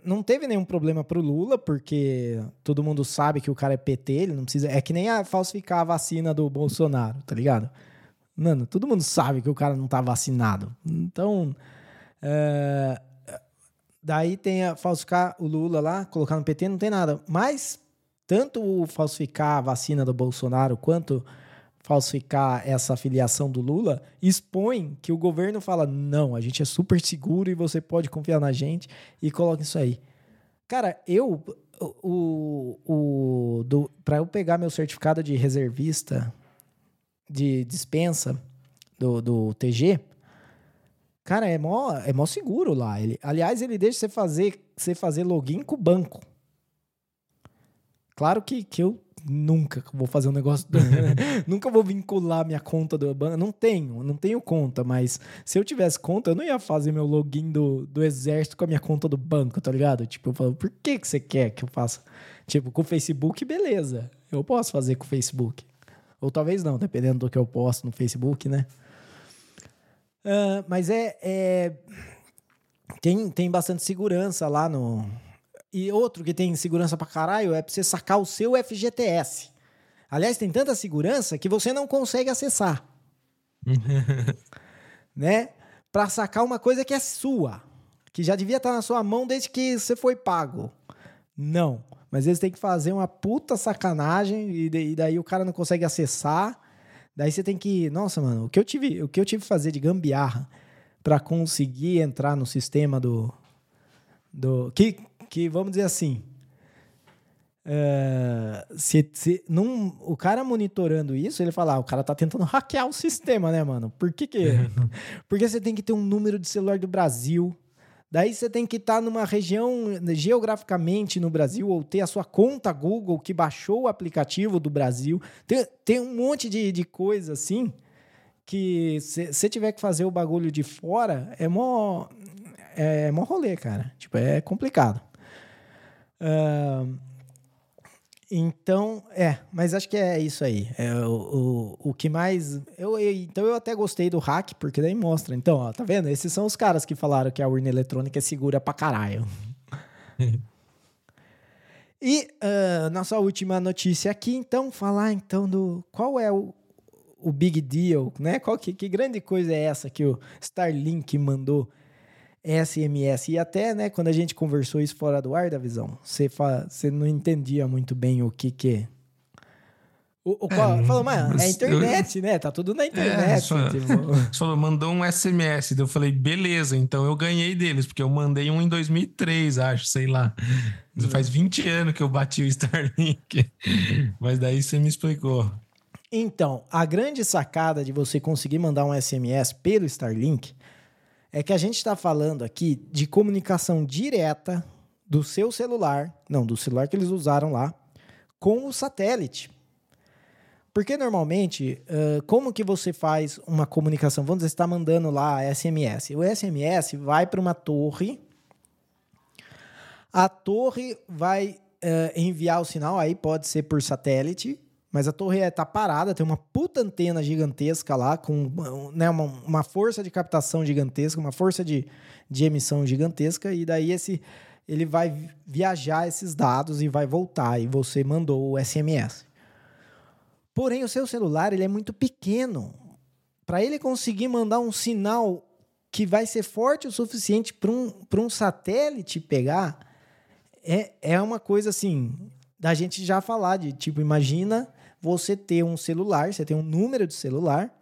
não teve nenhum problema pro Lula, porque todo mundo sabe que o cara é PT, ele não precisa. É que nem a falsificar a vacina do Bolsonaro, tá ligado? Mano, todo mundo sabe que o cara não tá vacinado. Então. É... Daí tem a falsificar o Lula lá, colocar no PT, não tem nada. Mas tanto falsificar a vacina do Bolsonaro quanto falsificar essa filiação do Lula expõe que o governo fala: não, a gente é super seguro e você pode confiar na gente e coloca isso aí. Cara, eu. O, o, do, pra eu pegar meu certificado de reservista de dispensa do, do TG, cara, é mó, é mó seguro lá. Ele, aliás, ele deixa você fazer, você fazer login com o banco. Claro que, que eu nunca vou fazer um negócio. Do... nunca vou vincular minha conta do banco. Não tenho, não tenho conta, mas se eu tivesse conta, eu não ia fazer meu login do, do exército com a minha conta do banco, tá ligado? Tipo, eu falo, por que, que você quer que eu faça? Tipo, com o Facebook, beleza. Eu posso fazer com o Facebook. Ou talvez não, dependendo do que eu posto no Facebook, né? Uh, mas é, é. Tem, tem bastante segurança lá no, e outro que tem segurança pra caralho é pra você sacar o seu FGTS. Aliás, tem tanta segurança que você não consegue acessar. né? Pra sacar uma coisa que é sua. Que já devia estar na sua mão desde que você foi pago. Não. Mas eles têm que fazer uma puta sacanagem e daí o cara não consegue acessar. Daí você tem que. Nossa, mano, o que eu tive, o que eu tive que fazer de gambiarra para conseguir entrar no sistema do. do que, que, vamos dizer assim, é, se, se num, o cara monitorando isso, ele fala, ah, o cara tá tentando hackear o sistema, né, mano? Por que que? Porque você tem que ter um número de celular do Brasil. Daí você tem que estar tá numa região geograficamente no Brasil ou ter a sua conta Google que baixou o aplicativo do Brasil. Tem, tem um monte de, de coisa assim que se você tiver que fazer o bagulho de fora, é mó, é mó rolê, cara. Tipo, é complicado. Uh, então, é, mas acho que é isso aí. É o, o, o que mais. Eu, eu, então, eu até gostei do hack, porque daí mostra. Então, ó, tá vendo? Esses são os caras que falaram que a urna eletrônica é segura pra caralho. e uh, nossa última notícia aqui, então, falar então do. Qual é o, o big deal, né? Qual que, que grande coisa é essa que o Starlink mandou SMS. E até, né, quando a gente conversou isso fora do ar da visão, você, fa... você não entendia muito bem o que que é. O, o é, falou, mano, é internet, eu, né? Tá tudo na internet. É, só, tipo... só mandou um SMS. Eu falei, beleza, então eu ganhei deles, porque eu mandei um em 2003, acho, sei lá. Faz 20 anos que eu bati o Starlink. Mas daí você me explicou. Então, a grande sacada de você conseguir mandar um SMS pelo Starlink é que a gente está falando aqui de comunicação direta do seu celular, não, do celular que eles usaram lá, com o satélite. Porque normalmente, uh, como que você faz uma comunicação? Vamos dizer, você está mandando lá SMS. O SMS vai para uma torre, a torre vai uh, enviar o sinal, aí pode ser por satélite, mas a torre está parada, tem uma puta antena gigantesca lá, com né, uma, uma força de captação gigantesca, uma força de, de emissão gigantesca, e daí esse ele vai viajar esses dados e vai voltar, e você mandou o SMS. Porém, o seu celular ele é muito pequeno. Para ele conseguir mandar um sinal que vai ser forte o suficiente para um, um satélite pegar, é, é uma coisa assim, da gente já falar de tipo, imagina você ter um celular, você tem um número de celular,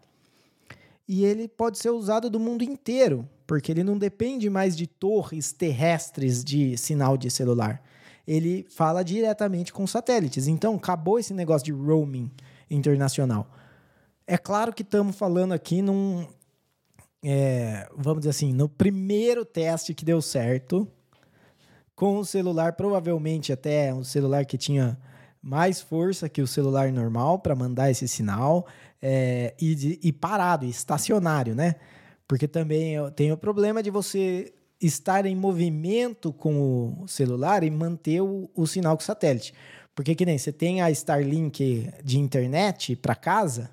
e ele pode ser usado do mundo inteiro, porque ele não depende mais de torres terrestres de sinal de celular. Ele fala diretamente com satélites. Então, acabou esse negócio de roaming internacional. É claro que estamos falando aqui num. É, vamos dizer assim, no primeiro teste que deu certo, com o celular, provavelmente até um celular que tinha mais força que o celular normal para mandar esse sinal é, e, e parado, estacionário, né? Porque também tem o problema de você estar em movimento com o celular e manter o, o sinal com o satélite. Porque que nem você tem a Starlink de internet para casa,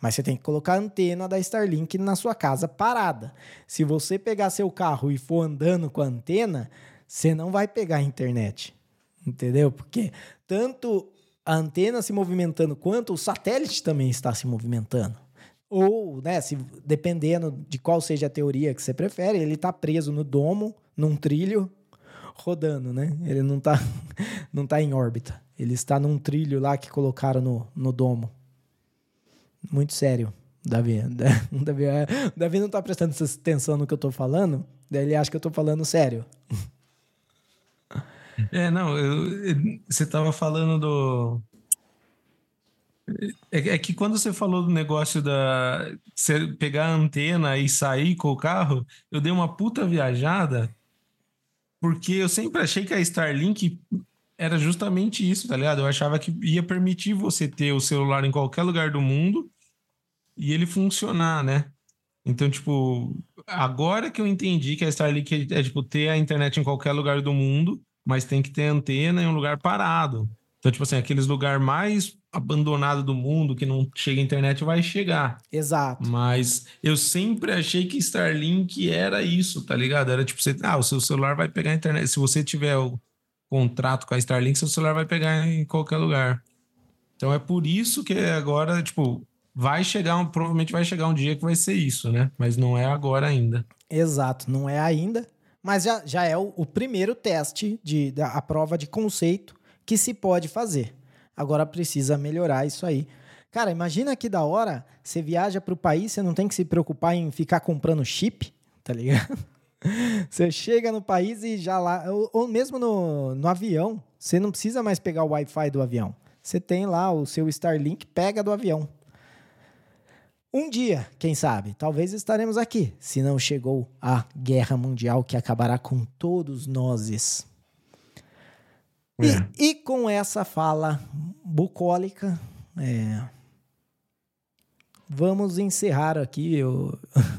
mas você tem que colocar a antena da Starlink na sua casa parada. Se você pegar seu carro e for andando com a antena, você não vai pegar a internet. Entendeu? Porque tanto a antena se movimentando quanto o satélite também está se movimentando. Ou, né, se, dependendo de qual seja a teoria que você prefere, ele está preso no domo, num trilho, rodando, né? Ele não está não tá em órbita. Ele está num trilho lá que colocaram no, no domo. Muito sério, Davi. Davi, é, Davi não está prestando atenção no que eu estou falando, daí ele acha que eu estou falando sério. É, não, eu, você estava falando do é, é, que quando você falou do negócio da você pegar a antena e sair com o carro, eu dei uma puta viajada, porque eu sempre achei que a Starlink era justamente isso, tá ligado? Eu achava que ia permitir você ter o celular em qualquer lugar do mundo e ele funcionar, né? Então, tipo, agora que eu entendi que a Starlink é, é tipo ter a internet em qualquer lugar do mundo, mas tem que ter antena em um lugar parado. Então, tipo assim, aqueles lugar mais abandonado do mundo que não chega a internet vai chegar. Exato. Mas eu sempre achei que Starlink era isso, tá ligado? Era tipo, você, ah, o seu celular vai pegar a internet. Se você tiver o contrato com a Starlink, seu celular vai pegar em qualquer lugar. Então é por isso que agora, tipo, vai chegar, um, provavelmente vai chegar um dia que vai ser isso, né? Mas não é agora ainda. Exato, não é ainda. Mas já, já é o, o primeiro teste de, da a prova de conceito que se pode fazer. Agora precisa melhorar isso aí. Cara, imagina que da hora você viaja para o país, você não tem que se preocupar em ficar comprando chip, tá ligado? Você chega no país e já lá, ou, ou mesmo no, no avião, você não precisa mais pegar o Wi-Fi do avião. Você tem lá o seu Starlink, pega do avião. Um dia, quem sabe, talvez estaremos aqui, se não chegou a guerra mundial que acabará com todos nós. É. E, e, com essa fala bucólica, é, vamos encerrar aqui o,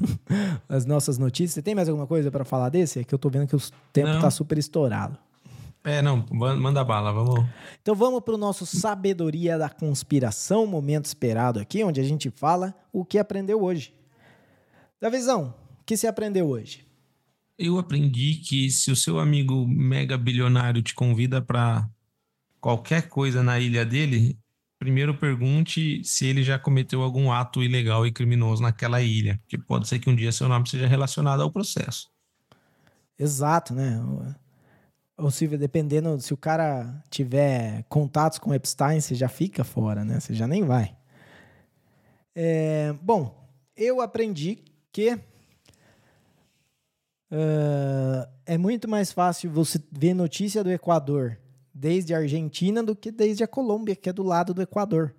as nossas notícias. Você tem mais alguma coisa para falar desse? É que eu tô vendo que o tempo está super estourado. É, não, manda bala, vamos. Então vamos para o nosso Sabedoria da Conspiração, momento esperado aqui, onde a gente fala o que aprendeu hoje. Davizão, o que você aprendeu hoje? Eu aprendi que se o seu amigo mega bilionário te convida para qualquer coisa na ilha dele, primeiro pergunte se ele já cometeu algum ato ilegal e criminoso naquela ilha, que pode ser que um dia seu nome seja relacionado ao processo. Exato, né? Ou se dependendo, se o cara tiver contatos com Epstein, você já fica fora, né? Você já nem vai. É, bom, eu aprendi que Uh, é muito mais fácil você ver notícia do Equador desde a Argentina do que desde a Colômbia, que é do lado do Equador.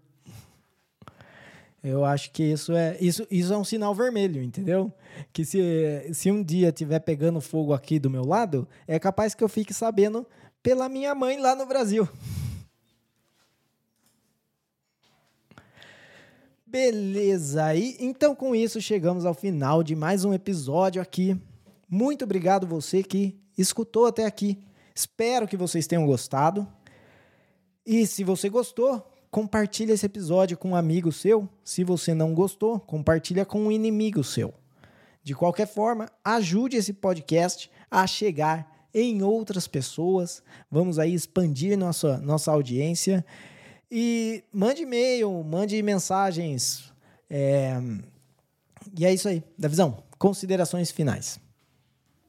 Eu acho que isso é isso, isso é um sinal vermelho, entendeu? Que se, se um dia tiver pegando fogo aqui do meu lado, é capaz que eu fique sabendo pela minha mãe lá no Brasil. Beleza aí. Então com isso chegamos ao final de mais um episódio aqui muito obrigado você que escutou até aqui. Espero que vocês tenham gostado. E se você gostou, compartilhe esse episódio com um amigo seu. Se você não gostou, compartilha com um inimigo seu. De qualquer forma, ajude esse podcast a chegar em outras pessoas. Vamos aí expandir nossa, nossa audiência. E mande e-mail, mande mensagens. É... E é isso aí. Da visão. Considerações finais.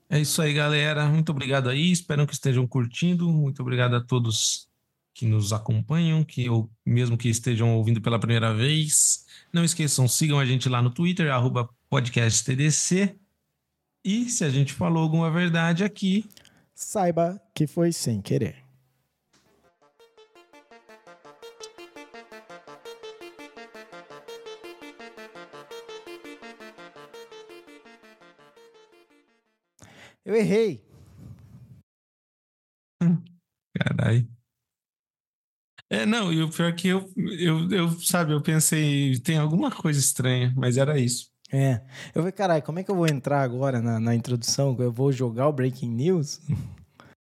É isso aí, galera. Muito obrigado aí. Espero que estejam curtindo. Muito obrigado a todos que nos acompanham, que ou mesmo que estejam ouvindo pela primeira vez. Não esqueçam, sigam a gente lá no Twitter, podcasttdc. E se a gente falou alguma verdade aqui, saiba que foi sem querer. Eu errei. Caralho. É, não, e o pior que eu, eu, eu, sabe, eu pensei, tem alguma coisa estranha, mas era isso. É. Eu falei, caralho, como é que eu vou entrar agora na, na introdução? Eu vou jogar o Breaking News?